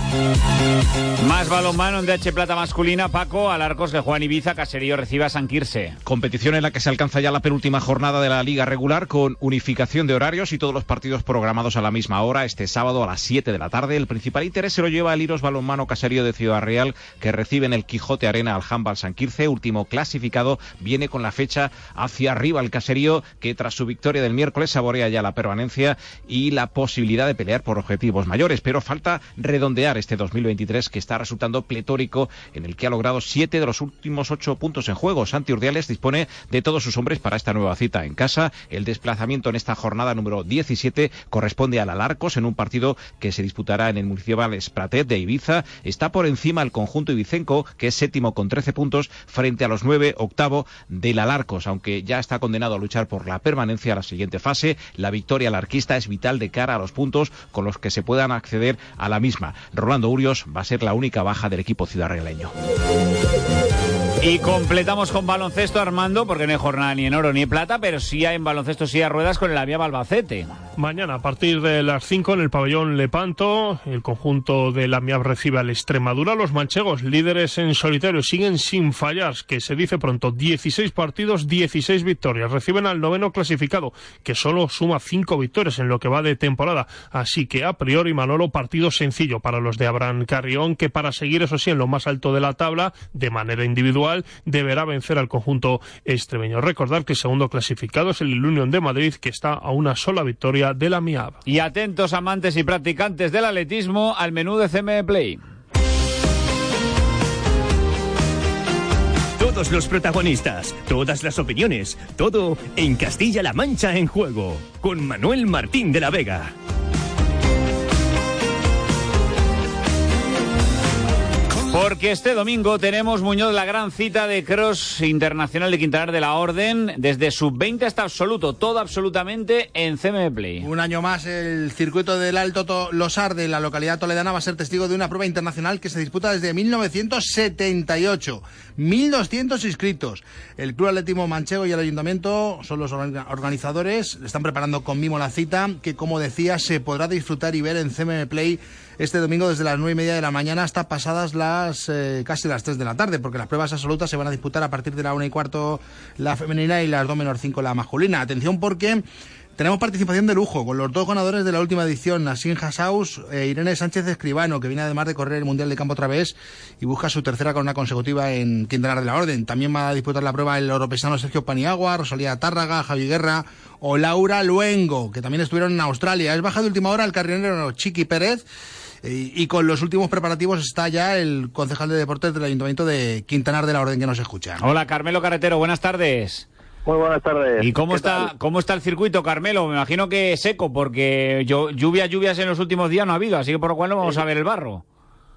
Más balonmano en DH Plata masculina, Paco, al Arcos de Juan Ibiza, Caserío recibe a San Quirse. Competición en la que se alcanza ya la penúltima jornada de la liga regular con unificación de horarios y todos los partidos programados a la misma hora este sábado a las 7 de la tarde. El principal interés se lo lleva el Iros Balonmano Caserío de Ciudad que recibe en el Quijote Arena al Handball San Quirce, último clasificado, viene con la fecha hacia arriba el Caserío que tras su victoria del miércoles saborea ya la permanencia y la posibilidad de pelear por objetivos mayores, pero falta redondear este 2023 que está resultando pletórico en el que ha logrado siete de los últimos ocho puntos en juego. Santi Urdiales dispone de todos sus hombres para esta nueva cita en casa. El desplazamiento en esta jornada número 17 corresponde al Alarcos en un partido que se disputará en el municipal Espratet de Ibiza. Está por encima el conjunto ibicenco, que es séptimo con 13 puntos, frente a los nueve, octavo del Alarcos, aunque ya está condenado a luchar por la permanencia a la siguiente fase. La victoria alarquista es vital de cara a los puntos con los que se puedan acceder a la misma. Rolando Urios va a ser la única baja del equipo ciudadrealeño. Y completamos con baloncesto, Armando, porque no hay jornada ni en oro ni en plata, pero sí hay en baloncesto, sí a ruedas con el Avia Balbacete. Mañana, a partir de las 5, en el pabellón Lepanto, el conjunto de la MIAB recibe al Extremadura. Los manchegos, líderes en solitario, siguen sin fallar, que se dice pronto, 16 partidos, 16 victorias. Reciben al noveno clasificado, que solo suma 5 victorias en lo que va de temporada. Así que, a priori, Manolo, partido sencillo para los de Abraham Carrión, que para seguir, eso sí, en lo más alto de la tabla, de manera individual, deberá vencer al conjunto extremeño. Recordar que el segundo clasificado es el Unión de Madrid, que está a una sola victoria de la MIAB. Y atentos amantes y practicantes del atletismo al menú de CME Play. Todos los protagonistas, todas las opiniones, todo en Castilla-La Mancha en juego, con Manuel Martín de la Vega. Porque este domingo tenemos Muñoz la gran cita de Cross Internacional de Quintanar de la Orden, desde sub-20 hasta absoluto, todo absolutamente en CM Play. Un año más el circuito del Alto Losar de la localidad toledana va a ser testigo de una prueba internacional que se disputa desde 1978. 1.200 inscritos. El Club Atletismo Manchego y el Ayuntamiento son los organizadores. Están preparando con mimo la cita que, como decía, se podrá disfrutar y ver en CM Play este domingo desde las nueve y media de la mañana hasta pasadas las eh, casi las 3 de la tarde, porque las pruebas absolutas se van a disputar a partir de la una y cuarto la femenina y las dos menos cinco la masculina. Atención porque tenemos participación de lujo con los dos ganadores de la última edición, Nassim Hassaus e Irene Sánchez Escribano, que viene además de correr el Mundial de Campo otra vez y busca su tercera corona consecutiva en Quintanar de la Orden. También va a disputar la prueba el oropesano Sergio Paniagua, Rosalía Tárraga, Javi Guerra o Laura Luengo, que también estuvieron en Australia. Es baja de última hora el carrilero Chiqui Pérez Y, con los últimos preparativos está ya el concejal de deportes del Ayuntamiento de Quintanar de la Orden que nos escucha. Hola, Carmelo Carretero, buenas tardes. Muy buenas tardes. ¿Y cómo está, cómo está el circuito, Carmelo? Me imagino que seco, porque yo, lluvias, lluvias en los últimos días no ha habido, así que por lo cual no vamos a ver el barro.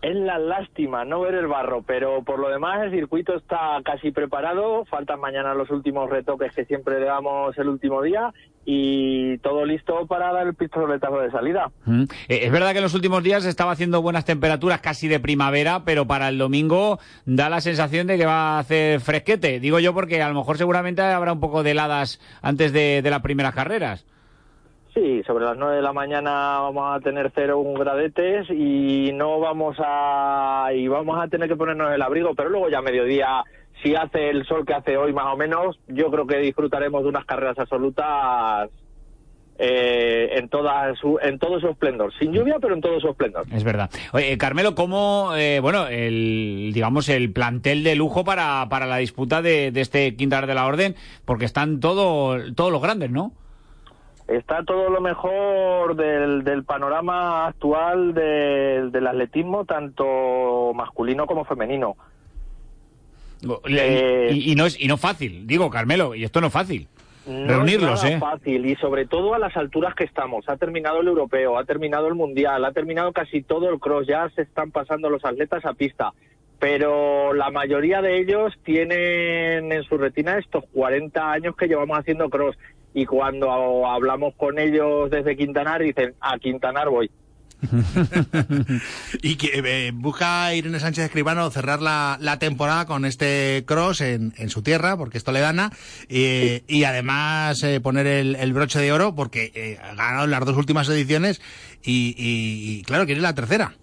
Es la lástima no ver el barro, pero por lo demás el circuito está casi preparado. Faltan mañana los últimos retoques que siempre le damos el último día y todo listo para dar el pistoletazo de salida. Mm. Eh, es verdad que en los últimos días estaba haciendo buenas temperaturas casi de primavera, pero para el domingo da la sensación de que va a hacer fresquete. Digo yo porque a lo mejor seguramente habrá un poco de heladas antes de las primeras carreras. Sí, sobre las 9 de la mañana vamos a tener cero un gradetes y no vamos a y vamos a tener que ponernos el abrigo, pero luego ya a mediodía si hace el sol que hace hoy más o menos, yo creo que disfrutaremos de unas carreras absolutas eh, en toda su, en todo su esplendor, sin lluvia, pero en todo su esplendor. Es verdad. Oye, Carmelo, ¿cómo, eh, bueno, el, digamos, el plantel de lujo para, para la disputa de, de este Quintar de la Orden? Porque están todo, todos los grandes, ¿no? Está todo lo mejor del, del panorama actual del, atletismo, tanto masculino como femenino. Eh, y, no es y no fácil, digo Carmelo, y esto no es fácil. No reunirlos, es ¿eh? fácil y sobre todo a las alturas que estamos. Ha terminado el europeo, ha terminado el mundial, ha terminado casi todo el cross. Ya se están pasando los atletas a pista, pero la mayoría de ellos tienen en su retina estos 40 años que llevamos haciendo cross y cuando hablamos con ellos desde Quintanar dicen, a Quintanar voy. [laughs] y que eh, busca Irene Sánchez Escribano cerrar la, temporada con este cross en, su tierra, porque esto le gana, y además eh, poner el, broche de oro, porque eh, ha ganado las dos últimas ediciones y, y claro, quiere la tercera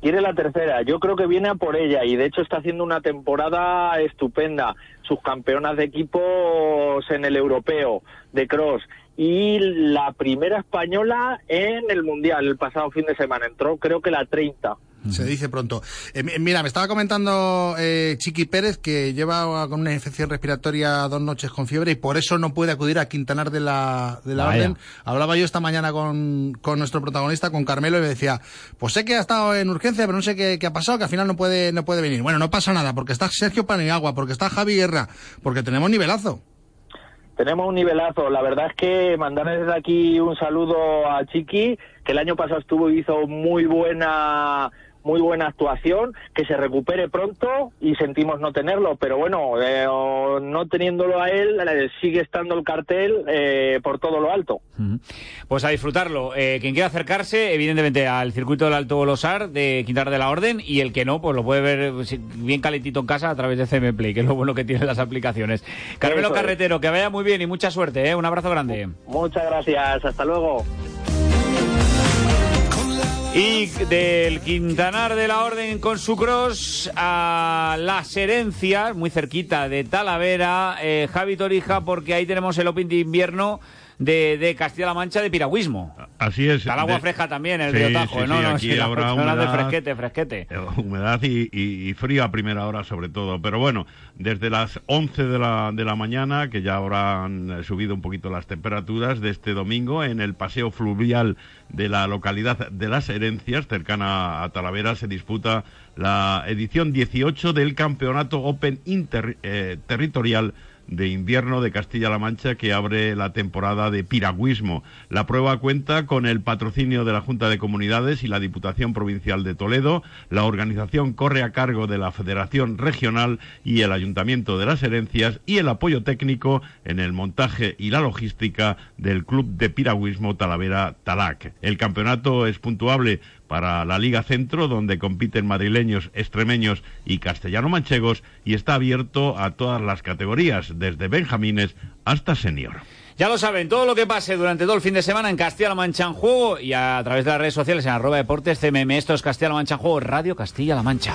quiere la tercera. Yo creo que viene a por ella y de hecho está haciendo una temporada estupenda. Sus campeonas de equipos en el europeo de cross y la primera española en el mundial el pasado fin de semana. Entró creo que la 30. Se dice pronto. Eh, mira, me estaba comentando eh, Chiqui Pérez que lleva con una infección respiratoria dos noches con fiebre y por eso no puede acudir a Quintanar de la, de la Orden. Hablaba yo esta mañana con, con, nuestro protagonista, con Carmelo, y me decía, pues sé que ha estado en urgencia, pero no sé qué, qué, ha pasado, que al final no puede, no puede venir. Bueno, no pasa nada, porque está Sergio Paniagua, porque está Javi Guerra, porque tenemos nivelazo. Tenemos un nivelazo. La verdad es que mandarles desde aquí un saludo a Chiqui, que el año pasado estuvo y hizo muy buena muy buena actuación, que se recupere pronto y sentimos no tenerlo, pero bueno, eh, no teniéndolo a él, eh, sigue estando el cartel eh, por todo lo alto. Pues a disfrutarlo. quien quiera acercarse, evidentemente, al circuito del Alto Bolosar de Quintar de la Orden y el que no, pues lo puede ver bien calentito en casa a través de CM Play, que es lo bueno que tienen las aplicaciones. Carmelo Carretero, que vaya muy bien y mucha suerte, un abrazo grande. Muchas gracias, hasta luego. Y del Quintanar de la Orden con su cross a las herencias, muy cerquita de Talavera, eh, Javi Torija, porque ahí tenemos el Open de invierno de, Castilla-La Mancha de piragüismo. Así es. Al agua fresca también, el río Tajo, ¿no? no aquí [laughs] habrá humedad, de fresquete, fresquete. Eh, humedad y, frío a primera hora sobre todo. Pero bueno, desde las 11 de la, de la mañana, que ya habrán subido un poquito las temperaturas de este domingo, en el paseo fluvial de la localidad de Las Herencias, cercana a Talavera, se disputa la edición 18 del Campeonato Open Interterritorial eh, de invierno de Castilla-La Mancha que abre la temporada de piragüismo. La prueba cuenta con el patrocinio de la Junta de Comunidades y la Diputación Provincial de Toledo. La organización corre a cargo de la Federación Regional y el Ayuntamiento de las Herencias y el apoyo técnico en el montaje y la logística del Club de Piragüismo Talavera Talac. El campeonato es puntuable para la Liga Centro, donde compiten madrileños, extremeños y castellano-manchegos, y está abierto a todas las categorías, desde benjamines hasta senior. Ya lo saben, todo lo que pase durante todo el fin de semana en Castilla-La Mancha en Juego y a través de las redes sociales en arroba deportes CMM, esto es Castilla-La Mancha en Juego, Radio Castilla-La Mancha.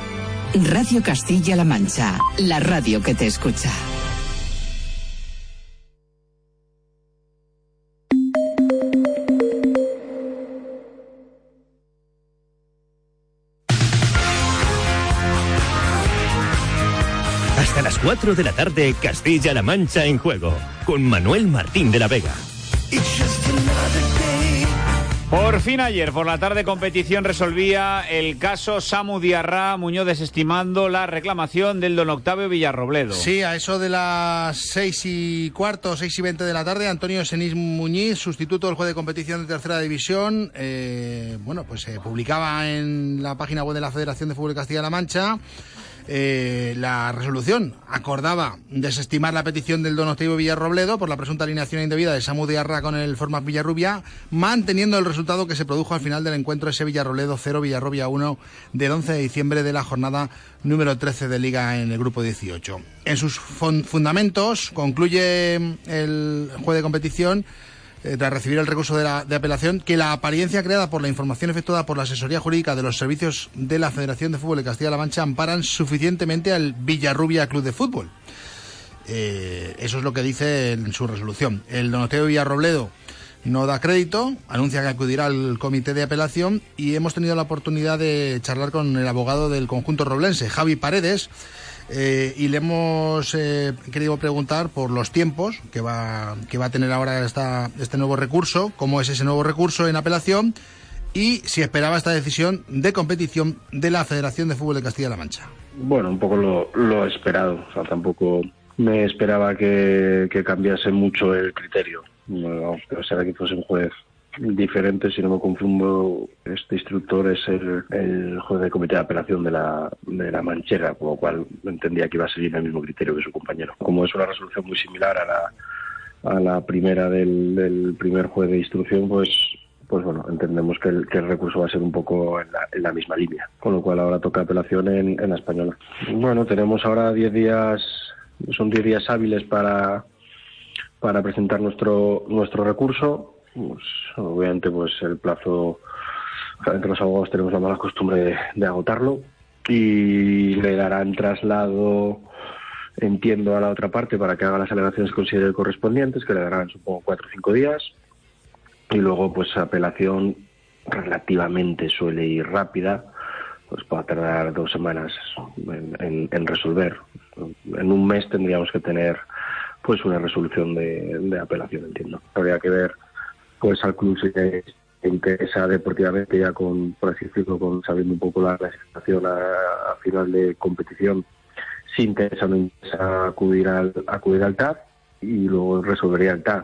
Radio Castilla-La Mancha, la radio que te escucha. Hasta las 4 de la tarde, Castilla-La Mancha en juego, con Manuel Martín de la Vega. Por fin ayer, por la tarde, competición resolvía el caso Samu Diarra Muñoz desestimando la reclamación del don Octavio Villarrobledo. Sí, a eso de las seis y cuarto, seis y veinte de la tarde, Antonio Senís Muñiz, sustituto del juez de competición de tercera división, eh, bueno, pues se publicaba en la página web de la Federación de Fútbol de Castilla-La Mancha. Eh, la resolución acordaba desestimar la petición del don Octavio Villarrobledo por la presunta alineación indebida de Samu Diarra con el Forma Villarrubia, manteniendo el resultado que se produjo al final del encuentro ese Villarrobledo 0, Villarrubia 1 del 11 de diciembre de la jornada número 13 de Liga en el grupo 18. En sus fundamentos concluye el juez de competición eh, tras recibir el recurso de, la, de, apelación, que la apariencia creada por la información efectuada por la asesoría jurídica de los servicios de la Federación de Fútbol de Castilla-La Mancha amparan suficientemente al Villarrubia Club de Fútbol. Eh, eso es lo que dice en su resolución. El Donoteo Villarrobledo no da crédito, anuncia que acudirá al comité de apelación y hemos tenido la oportunidad de charlar con el abogado del conjunto roblense, Javi Paredes, eh, y le hemos eh, querido preguntar por los tiempos que va, que va a tener ahora esta, este nuevo recurso, cómo es ese nuevo recurso en apelación y si esperaba esta decisión de competición de la Federación de Fútbol de Castilla-La Mancha. Bueno, un poco lo, lo esperado, o sea, tampoco me esperaba que, que cambiase mucho el criterio. Pero será que fuese un juez diferente, si no me confundo, este instructor es el, juez de comité de apelación de la, de la Manchera, con lo cual entendía que iba a seguir el mismo criterio que su compañero. Como es una resolución muy similar a la, a la primera del, del primer juez de instrucción, pues pues bueno, entendemos que el, que el, recurso va a ser un poco en la, en la, misma línea, con lo cual ahora toca apelación en, en la española. Bueno, tenemos ahora 10 días, son 10 días hábiles para, para presentar nuestro, nuestro recurso pues, obviamente pues el plazo entre los abogados tenemos la mala costumbre de, agotarlo y le darán traslado entiendo a la otra parte para que haga las alegaciones que considere correspondientes que le darán supongo cuatro o cinco días. Y luego pues apelación relativamente suele ir rápida pues puede tardar dos semanas en, en, resolver. En un mes tendríamos que tener pues una resolución de apelación entiendo. Habría que ver pues al club se interesa deportivamente ya con, por así decirlo, con sabiendo un poco la clasificación a, final de competición, si interesa o no interesa acudir al, acudir al TAD y luego resolvería el TAD.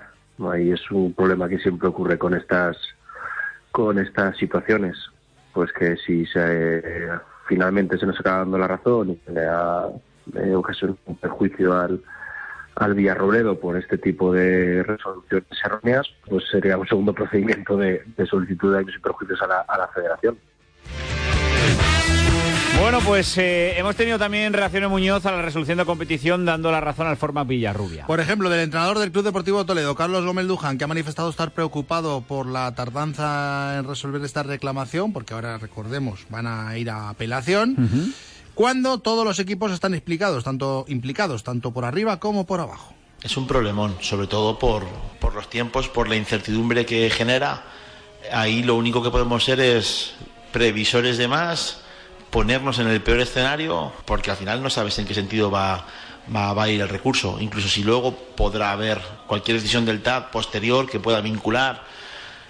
Ahí es un problema que siempre ocurre con estas con estas situaciones, pues que si se, finalmente se nos acaba dando la razón y se le da eh, ocasionar un perjuicio al, al Villarrobledo por este tipo de resoluciones erróneas, pues sería un segundo procedimiento de, de solicitud de daños y perjuicios a la, a la federación. Bueno, pues eh, hemos tenido también reacciones Muñoz a la resolución de competición dando la razón al Forma Villarrubia. Por ejemplo, del entrenador del Club Deportivo Toledo, Carlos Gómez Luján, que ha manifestado estar preocupado por la tardanza en resolver esta reclamación, porque ahora recordemos, van a ir a apelación. Cuando todos los equipos están explicados, tanto implicados, tanto por arriba como por abajo. Es un problemón, sobre todo por, por los tiempos, por la incertidumbre que genera. Ahí lo único que podemos ser es previsores de más, ponernos en el peor escenario, porque al final no sabes en qué sentido va, va, va a ir el recurso. Incluso si luego podrá haber cualquier decisión del TAP posterior que pueda vincular.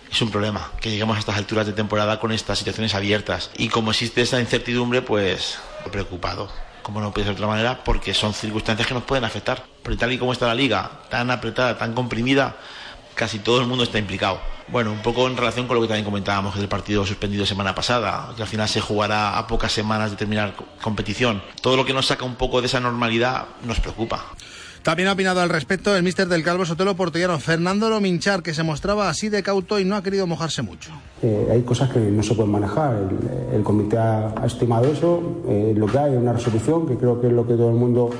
Es un problema que lleguemos a estas alturas de temporada con estas situaciones abiertas. Y como existe esa incertidumbre, pues preocupado. Como no puede ser de otra manera, porque son circunstancias que nos pueden afectar. Porque tal y como está la liga, tan apretada, tan comprimida, casi todo el mundo está implicado. Bueno, un poco en relación con lo que también comentábamos del partido suspendido semana pasada, que al final se jugará a pocas semanas de terminar competición. Todo lo que nos saca un poco de esa normalidad nos preocupa. También ha opinado al respecto el míster del Calvo Sotelo Portellano, Fernando Lominchar, que se mostraba así de cauto y no ha querido mojarse mucho. Eh, hay cosas que no se pueden manejar. El, el comité ha, ha estimado eso. Eh, lo que hay es una resolución, que creo que es lo que todo el mundo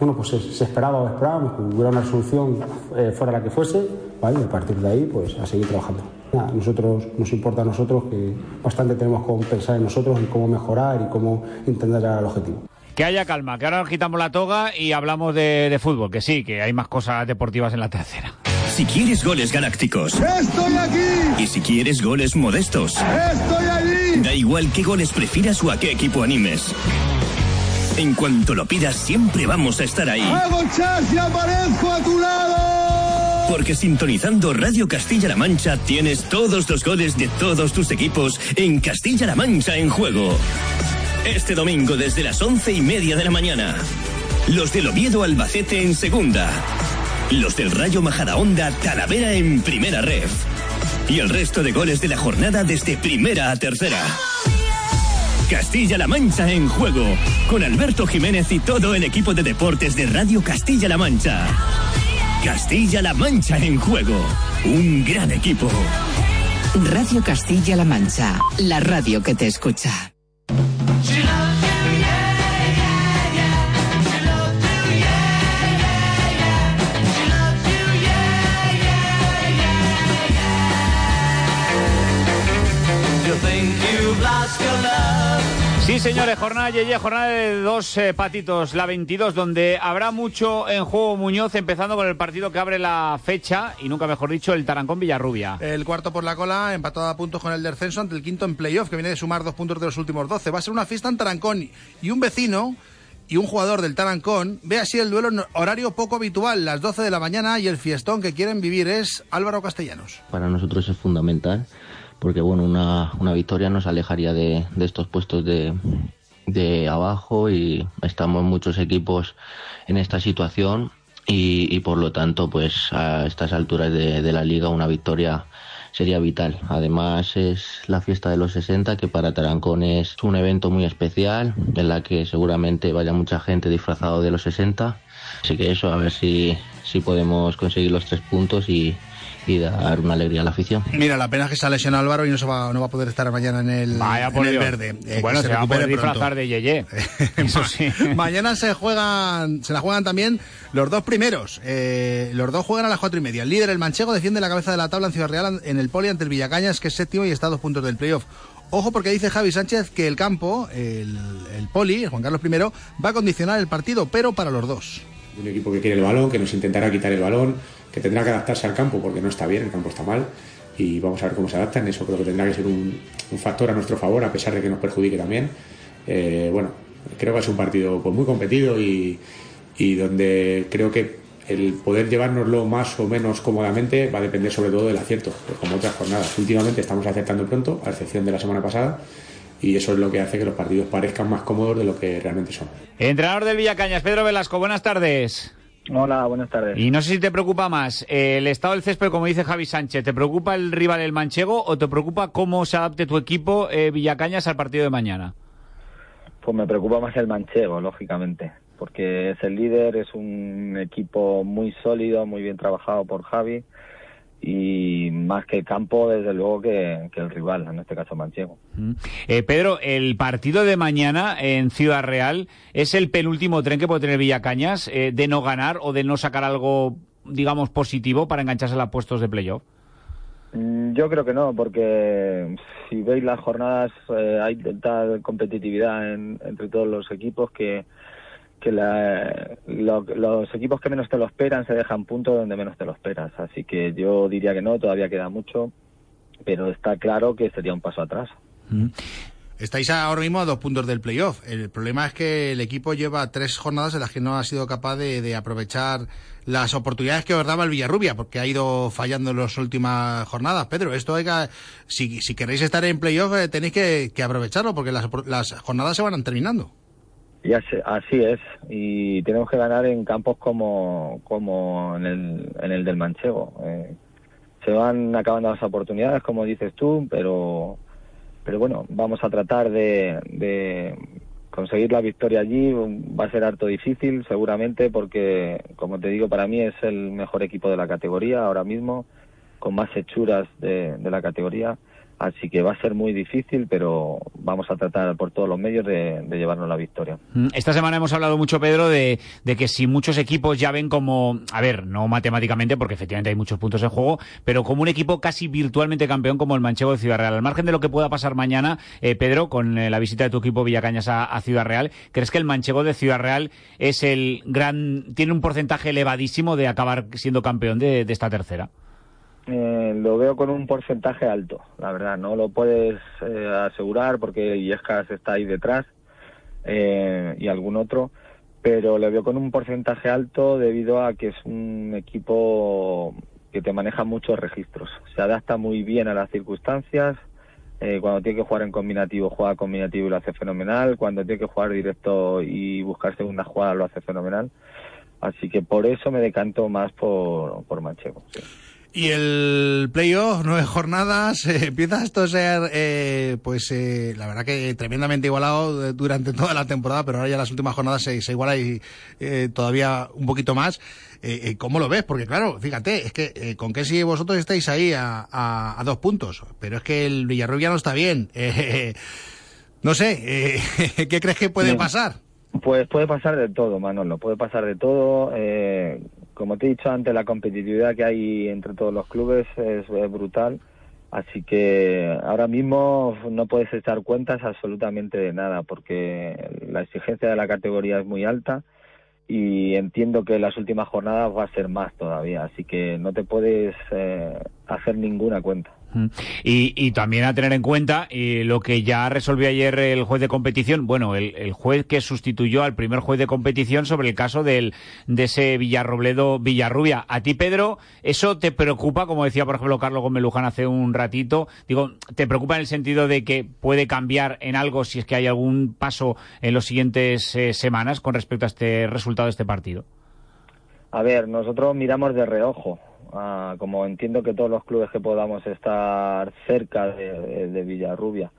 bueno, pues se, se esperaba o esperábamos, que hubiera una resolución eh, fuera la que fuese, ¿vale? y a partir de ahí, pues a seguir trabajando. Nada, nosotros, nos importa a nosotros que bastante tenemos que pensar en nosotros y cómo mejorar y cómo intentar llegar al objetivo. Que haya calma, que ahora nos quitamos la toga y hablamos de, de fútbol, que sí, que hay más cosas deportivas en la tercera. Si quieres goles galácticos. ¡Estoy aquí! Y si quieres goles modestos. ¡Estoy allí! Da igual qué goles prefieras o a qué equipo animes. En cuanto lo pidas, siempre vamos a estar ahí. ¡Hago chas y aparezco a tu lado! Porque sintonizando Radio Castilla-La Mancha tienes todos los goles de todos tus equipos en Castilla-La Mancha en juego. Este domingo desde las once y media de la mañana. Los del Oviedo Albacete en segunda. Los del Rayo Majadahonda Talavera en primera ref. Y el resto de goles de la jornada desde primera a tercera. Castilla-La Mancha en juego. Con Alberto Jiménez y todo el equipo de deportes de Radio Castilla-La Mancha. Castilla-La Mancha en juego. Un gran equipo. Radio Castilla-La Mancha, la radio que te escucha. Sí, señores, jornada Yeye, jornada de dos eh, patitos, la 22, donde habrá mucho en juego Muñoz, empezando con el partido que abre la fecha, y nunca mejor dicho, el Tarancón Villarrubia. El cuarto por la cola, empatado a puntos con el descenso ante el quinto en playoff, que viene de sumar dos puntos de los últimos 12. Va a ser una fiesta en Tarancón y un vecino y un jugador del Tarancón ve así el duelo en horario poco habitual, las 12 de la mañana, y el fiestón que quieren vivir es Álvaro Castellanos. Para nosotros es fundamental porque bueno, una, una victoria nos alejaría de, de estos puestos de, de abajo y estamos muchos equipos en esta situación y, y por lo tanto pues a estas alturas de, de, la liga una victoria sería vital. Además es la fiesta de los 60 que para Tarancón es un evento muy especial en la que seguramente vaya mucha gente disfrazado de los 60. Así que eso, a ver si, si podemos conseguir los tres puntos y, y dar una alegría a la afición. Mira, la pena es que se ha lesionado Álvaro y no, se va, no va a poder estar mañana en el, Vaya por en el verde. Eh, bueno, se, va a poder pronto. disfrazar de Yeye. [laughs] Eso sí. Mañana se juegan, se la juegan también los dos primeros. Eh, los dos juegan a las cuatro y media. El líder, el Manchego, defiende la cabeza de la tabla en Ciudad Real en el Poli ante el Villacañas, que es séptimo y está a dos puntos del playoff. Ojo porque dice Javi Sánchez que el campo, el, el Poli, Juan Carlos I, va a condicionar el partido, pero para los dos. Un equipo que quiere el balón, que nos intentará quitar el balón, que tendrá que adaptarse al campo porque no está bien, el campo está mal y vamos a ver cómo se adaptan. Eso creo que tendrá que ser un, factor a nuestro favor, a pesar de que nos perjudique también. Eh, bueno, creo que es un partido pues, muy competido y, y donde creo que el poder llevárnoslo más o menos cómodamente va a depender sobre todo del acierto, pues como otras jornadas. Últimamente estamos acertando pronto, a excepción de la semana pasada, y eso es lo que hace que los partidos parezcan más cómodos de lo que realmente son. Entrenador del Villacañas, Pedro Velasco, buenas tardes. Hola, buenas tardes. Y no sé si te preocupa más eh, el estado del césped, como dice Javi Sánchez. ¿Te preocupa el rival, el manchego, o te preocupa cómo se adapte tu equipo eh, Villacañas al partido de mañana? Pues me preocupa más el manchego, lógicamente. porque es el líder, es un equipo muy sólido, muy bien trabajado por Javi y más que el campo, desde luego, que, el rival, en este caso Manchego. Eh, Pedro, el partido de mañana en Ciudad Real es el penúltimo tren que puede tener Villacañas eh, de no ganar o de no sacar algo, digamos, positivo para engancharse a puestos de playoff. Mm, yo creo que no, porque si veis las jornadas eh, hay tal competitividad entre todos los equipos que que los equipos que menos te lo esperan se dejan puntos donde menos te lo esperas. Así que yo diría que no, todavía queda mucho, pero está claro que sería un paso atrás. Mm. Estáis ahora mismo a dos puntos del playoff. El problema es que el equipo lleva tres jornadas en las que no ha sido capaz de, aprovechar las oportunidades que os daba el Villarrubia, porque ha ido fallando en las últimas jornadas. Pedro, esto hay que, si, queréis estar en playoff eh, tenéis que, aprovecharlo, porque las, las jornadas se van terminando. Y así, es, y tenemos que ganar en campos como, como en, el, en el del Manchego. Eh, se van acabando las oportunidades, como dices tú, pero, pero bueno, vamos a tratar de, conseguir la victoria allí. Va a ser harto difícil, seguramente, porque, como te digo, para mí es el mejor equipo de la categoría ahora mismo, con más hechuras de la categoría Así que va a ser muy difícil, pero vamos a tratar por todos los medios de, llevarnos la victoria. Mm, esta semana hemos hablado mucho, Pedro, de, que si muchos equipos ya ven como, a ver, no matemáticamente, porque efectivamente hay muchos puntos en juego, pero como un equipo casi virtualmente campeón como el Manchego de Ciudad Real. Al margen de lo que pueda pasar mañana, eh, Pedro, con eh, la visita de tu equipo Villacañas a, Ciudad Real, ¿crees que el Manchego de Ciudad Real es el gran, tiene un porcentaje elevadísimo de acabar siendo campeón de esta tercera? Eh, lo veo con un porcentaje alto, la verdad. No lo puedes eh, asegurar porque Iescas está ahí detrás eh, y algún otro, pero lo veo con un porcentaje alto debido a que es un equipo que te maneja muchos registros. Se adapta muy bien a las circunstancias. cuando tiene que jugar en combinativo, juega combinativo y lo hace fenomenal. Cuando tiene que jugar directo y buscar segunda jugada, lo hace fenomenal. Así que por eso me decanto más por, por Manchego. Y el playoff, nueve jornadas, eh, [laughs] empieza esto a ser, eh, pues eh, la verdad que tremendamente igualado durante toda la temporada, pero ahora ya las últimas jornadas se, se iguala y todavía un poquito más. ¿Cómo lo ves? Porque claro, fíjate, es que con que si vosotros estáis ahí a, a, dos puntos, pero es que el Villarrubia no está bien. [laughs] no sé, [laughs] ¿qué crees que puede pasar? Pues puede pasar de todo, Manolo, puede pasar de todo. Eh, como te he dicho antes, la competitividad que hay entre todos los clubes es, brutal. Así que ahora mismo no puedes echar cuentas absolutamente de nada porque la exigencia de la categoría es muy alta y entiendo que las últimas jornadas va a ser más todavía. Así que no te puedes eh, hacer ninguna cuenta. Y, también a tener en cuenta lo que ya resolvió ayer el juez de competición, bueno, el, juez que sustituyó al primer juez de competición sobre el caso del, de ese Villarrobledo Villarrubia. A ti, Pedro, ¿eso te preocupa, como decía, por ejemplo, Carlos Gómez Luján hace un ratito? Digo, ¿te preocupa en el sentido de que puede cambiar en algo si es que hay algún paso en las siguientes eh, semanas con respecto a este resultado de este partido? A ver, nosotros miramos de reojo como entiendo que todos los clubes que podamos estar cerca de, Villarrubia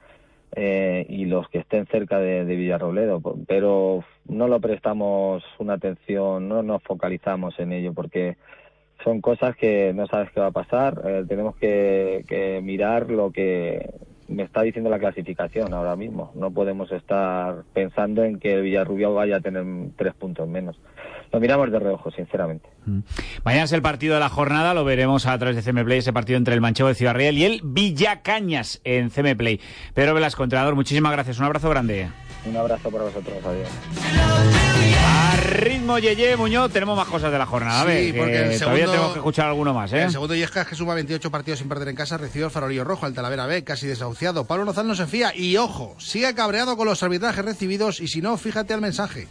eh, y los que estén cerca de, Villarrobledo, pero no lo prestamos una atención, no nos focalizamos en ello porque son cosas que no sabes qué va a pasar, eh, tenemos que mirar lo que me está diciendo la clasificación ahora mismo. No podemos estar pensando en que el Villarrubia vaya a tener tres puntos menos. Lo miramos de reojo, sinceramente. Mm. Mañana es el partido de la jornada, lo veremos a través de CM Play, ese partido entre el Manchego de Ciudad Real y el Villacañas en CM Play. Pedro Velasco, entrenador, muchísimas gracias. Un abrazo grande. Un abrazo para vosotros, adiós. A ritmo Yeye Muñoz, tenemos más cosas de la jornada. A ver, porque todavía tenemos que escuchar alguno más. ¿eh? El segundo Yescas, que suma 28 partidos sin perder en casa, recibió el farolillo rojo, al Talavera B, casi desahuciado. Pablo Nozal no se fía y, ojo, sigue cabreado con los arbitrajes recibidos y si no, fíjate al mensaje.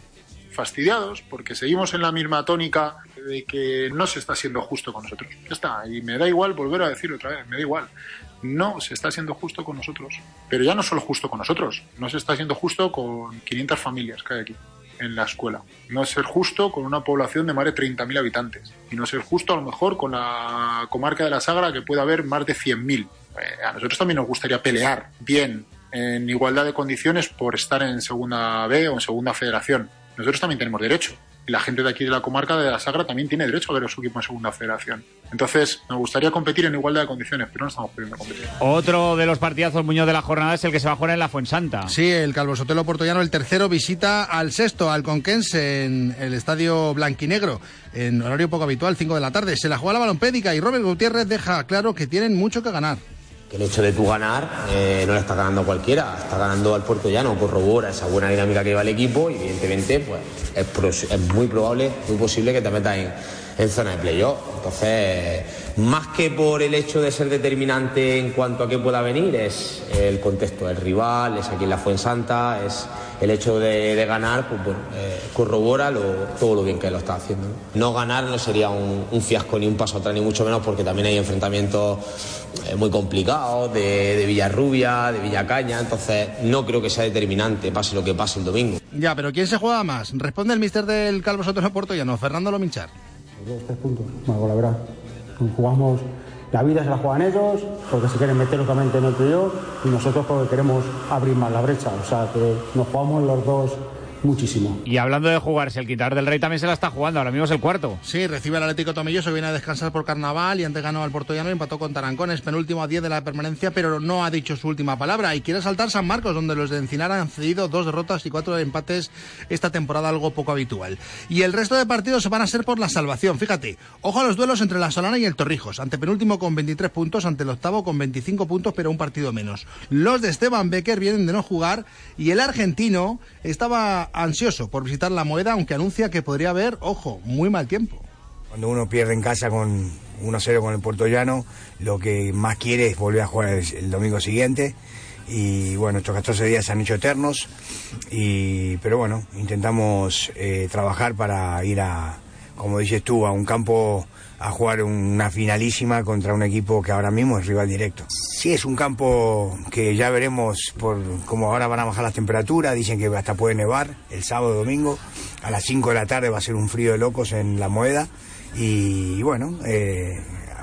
Fastidiados porque seguimos en la misma tónica de que no se está siendo justo con nosotros. Ya está, y me da igual volver a decirlo otra vez, me da igual no se está siendo justo con nosotros. Pero ya no solo justo con nosotros, no se está siendo justo con 500 familias que hay aquí en la escuela. No ser justo con una población de más de 30.000 habitantes. Y no ser justo a lo mejor con la comarca de la Sagra que puede haber más de 100.000. Eh, a nosotros también nos gustaría pelear bien, en igualdad de condiciones, por estar en segunda B o en segunda federación. nosotros también tenemos derecho. Y la gente de aquí de la comarca de la Sagra también tiene derecho a ver a su equipo en segunda federación. Entonces, me gustaría competir en igualdad de condiciones, pero no estamos pudiendo competir. Otro de los partidazos Muñoz de la jornada es el que se va a jugar en la Fuensanta. Sí, el Calvo Sotelo Portollano, el tercero, visita al sexto, al Conquense, en el estadio Blanquinegro, en horario poco habitual, 5 de la tarde. Se la juega la balompédica y Robert Gutiérrez deja claro que tienen mucho que ganar. El hecho de tú ganar eh, no le está ganando a cualquiera, está ganando al Puerto Llano, corrobora esa buena dinámica que lleva el equipo y evidentemente pues, es, muy probable, muy posible que te metas en zona de playoff. Entonces, más que por el hecho de ser determinante en cuanto a qué pueda venir, es el contexto, el rival, es aquí en la Fuensanta, es el hecho de, ganar, pues bueno, eh, corrobora todo lo bien que lo está haciendo. ¿no? Ganar no sería un, fiasco ni un paso atrás, ni mucho menos, porque también hay enfrentamientos eh, muy complicados de, de Villarrubia, de Villacaña, entonces no creo que sea determinante, pase lo que pase el domingo. Ya, pero ¿quién se juega más? Responde el mister del Calvo Sotelo Portollano, Fernando Lominchar. Dos, tres puntos. Bueno, la verdad. Jugamos, la vida se la juegan ellos, porque se quieren meter locamente en el playoff, y nosotros porque queremos abrir más la brecha. O sea, que nos jugamos los dos muchísimo. Y hablando de jugarse, el Quitar del Rey también se la está jugando, ahora mismo es el cuarto. Sí, recibe al Atlético Tomelloso, que viene a descansar por carnaval y antes ganó al Portollano y empató con Tarancones, penúltimo a 10 de la permanencia, pero no ha dicho su última palabra. Y quiere saltar San Marcos, donde los de Encinar han cedido dos derrotas y cuatro empates esta temporada, algo poco habitual. Y el resto de partidos se van a ser por la salvación. Fíjate, ojo a los duelos entre la Solana y el Torrijos. Ante penúltimo con 23 puntos, ante el octavo con 25 puntos, pero un partido menos. Los de Esteban Becker vienen de no jugar y el argentino estaba ansioso por visitar la moneda, aunque anuncia que podría haber, ojo, muy mal tiempo. Cuando uno pierde en casa con 1-0 con el Puerto Llano, lo que más quiere es volver a jugar el, el domingo siguiente. Y bueno, estos 14 días se han hecho eternos. Y, pero bueno, intentamos eh, trabajar para ir a, como dices tú, a un campo a jugar una finalísima contra un equipo que ahora mismo es rival directo. Sí, es un campo que ya veremos por como ahora van a bajar las temperaturas, dicen que hasta puede nevar el sábado domingo, a las 5 de la tarde va a ser un frío de locos en la moeda. Y, bueno, eh,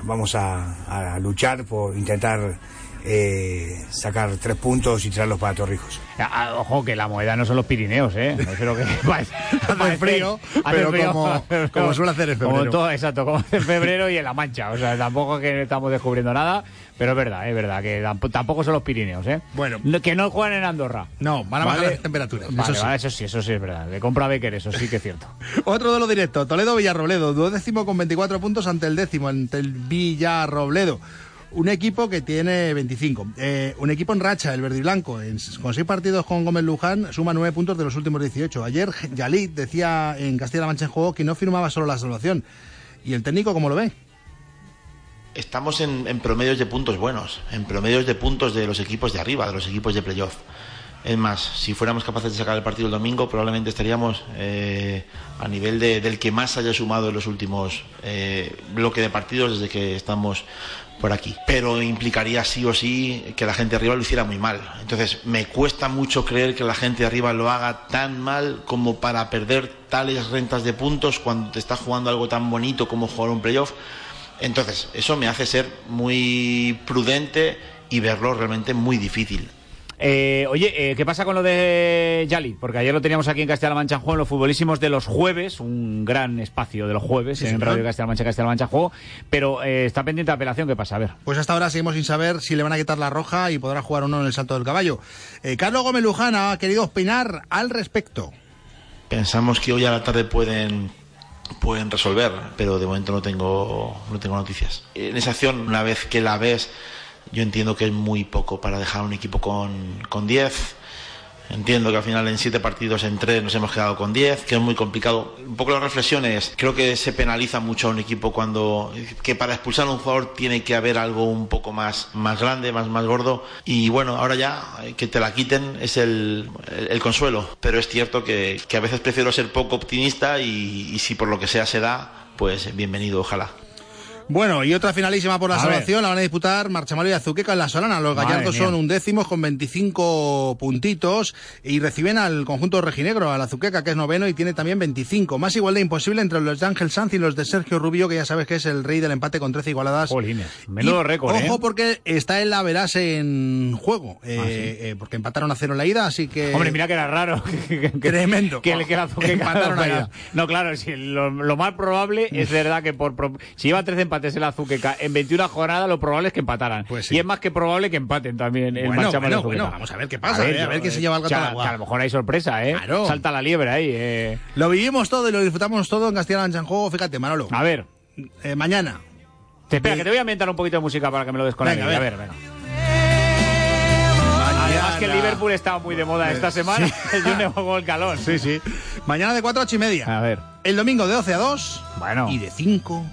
vamos a, a luchar por intentar eh, sacar tres puntos y traerlos para Torrijos. Ah, ah, ojo, que la moneda no son los Pirineos, ¿eh? No sé lo que. [laughs] Hace frío, pero como- [laughs] como suele hacer en Como febrero. todo, exacto, como en febrero y en La Mancha. O sea, tampoco que estamos descubriendo nada, pero es verdad, es verdad, que tamp- tampoco son los Pirineos, ¿eh? Bueno. No- que no juegan en Andorra. No, van a bajar las temperaturas, Vale, eso sí. vale, eso sí, eso sí es verdad. De compra Becker, eso sí que es cierto. [laughs] Otro duelo directo, Toledo-Villarrobledo, duodécimo con 24 puntos ante el décimo, ante el Villarrobledo. Un equipo que tiene 25. Eh, un equipo en racha, el verde y blanco. En- con seis partidos con Gómez Luján, suma nueve puntos de los últimos 18. Ayer Yalit decía en Castilla-La Mancha en juego que no firmaba solo la salvación. ¿Y el técnico cómo lo ve? Estamos en, en promedios de puntos buenos, en promedios de puntos de los equipos de arriba, de los equipos de playoff. Es más, si fuéramos capaces de sacar el partido el domingo, probablemente estaríamos eh, a nivel de- del que más haya sumado en los últimos eh, bloque de partidos desde que estamos por aquí. Pero implicaría sí o sí que la gente arriba lo hiciera muy mal. Entonces, me cuesta mucho creer que la gente arriba lo haga tan mal como para perder tales rentas de puntos cuando te está jugando algo tan bonito como jugar un playoff. Entonces, eso me hace ser muy prudente y verlo realmente muy difícil. Eh, oye, eh, ¿qué pasa con lo de Yali? Porque ayer lo teníamos aquí en Castilla-La Mancha en Juego, en los futbolísimos de los jueves, un gran espacio de los jueves Sí, en señor. Radio Castilla-La Mancha, Castilla-La Mancha Juego, pero eh, está pendiente de apelación, ¿qué pasa? A ver. Pues hasta ahora seguimos sin saber si le van a quitar la roja y podrá jugar o no en el salto del caballo. Eh, Carlos Gómez Luján ha querido opinar al respecto. Pensamos que hoy a la tarde pueden pueden resolver, pero de momento no tengo no tengo noticias. En esa acción, una vez que la ves, yo entiendo que es muy poco para dejar un equipo con con 10. Entiendo que al final en siete partidos en tres nos hemos quedado con 10, que es muy complicado. Un poco la reflexión es, creo que se penaliza mucho a un equipo cuando, que para expulsar a un jugador tiene que haber algo un poco más, más grande, más, más gordo. Y bueno, ahora ya eh, que te la quiten es el, el- el consuelo. Pero es cierto que, que a veces prefiero ser poco optimista y si por lo que sea se da, pues bienvenido, ojalá. Bueno, y otra finalísima por la A salvación la van a disputar Marchamalo y Azuqueca en la Solana. Los Madre gallardos mía. son undécimos con 25 puntitos y reciben al conjunto rejinegro, al Azuqueca, que es noveno y tiene también 25. Más igual de imposible entre los de Ángel Sanz y los de Sergio Rubio, que ya sabes que es el rey del empate con 13 igualadas. menudo Y, récord, ¿eh? Ojo, porque está el Averas en juego, eh, Ah, eh, porque empataron a cero en la ida, así que... Hombre, mira que era raro. [laughs] que- que- Tremendo. Que el que la Azuqueca Empataron [laughs] fuera. allá. No, claro, si lo, lo más probable es verdad que por si lleva 13 empates el Azuqueca en 21 jornadas, lo probable es que empataran. Y es más que probable que empaten también el Pues Bueno, Marchamalo y bueno, bueno, vamos a ver qué pasa, eh, a ver yo, qué se lleva el gato al a- agua. que a lo mejor hay sorpresa, ¿eh? Claro. Salta la liebre ahí, eh. Lo vivimos todo y lo disfrutamos todo en Castilla-La Mancha en juego. Fíjate, Manolo. A ver. Eh, mañana. Te espera, que te voy a inventar un poquito de música para que me lo des con la Venga, ley. A ver, venga. Además que Liverpool estaba muy de moda esta semana. [laughs] El Junior jugó el calón. Sí, sí. Mañana de 4 a 8 y media. A ver. El domingo de 12 a 2. Bueno. Y de 5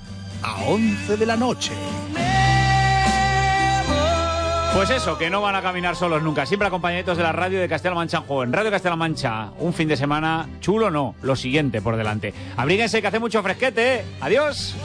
a 11 de la noche. Pues eso, que no van a caminar solos nunca. Siempre acompañaditos de la radio de Castilla-La Mancha en juego. En Radio Castilla-La Mancha, un fin de semana chulo, no. Lo siguiente por delante. Abríguense que hace mucho fresquete. ¿eh? Adiós.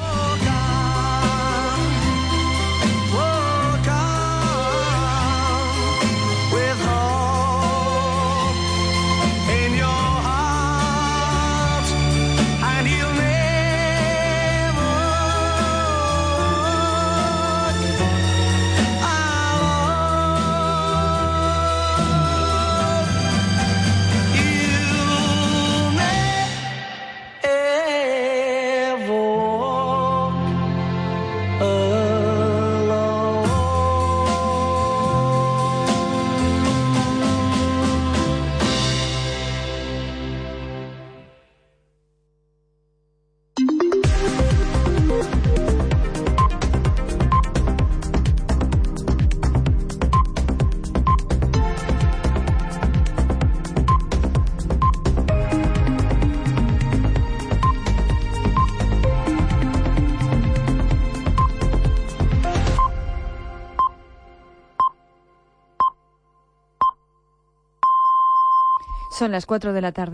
Son las 4 de la tarde.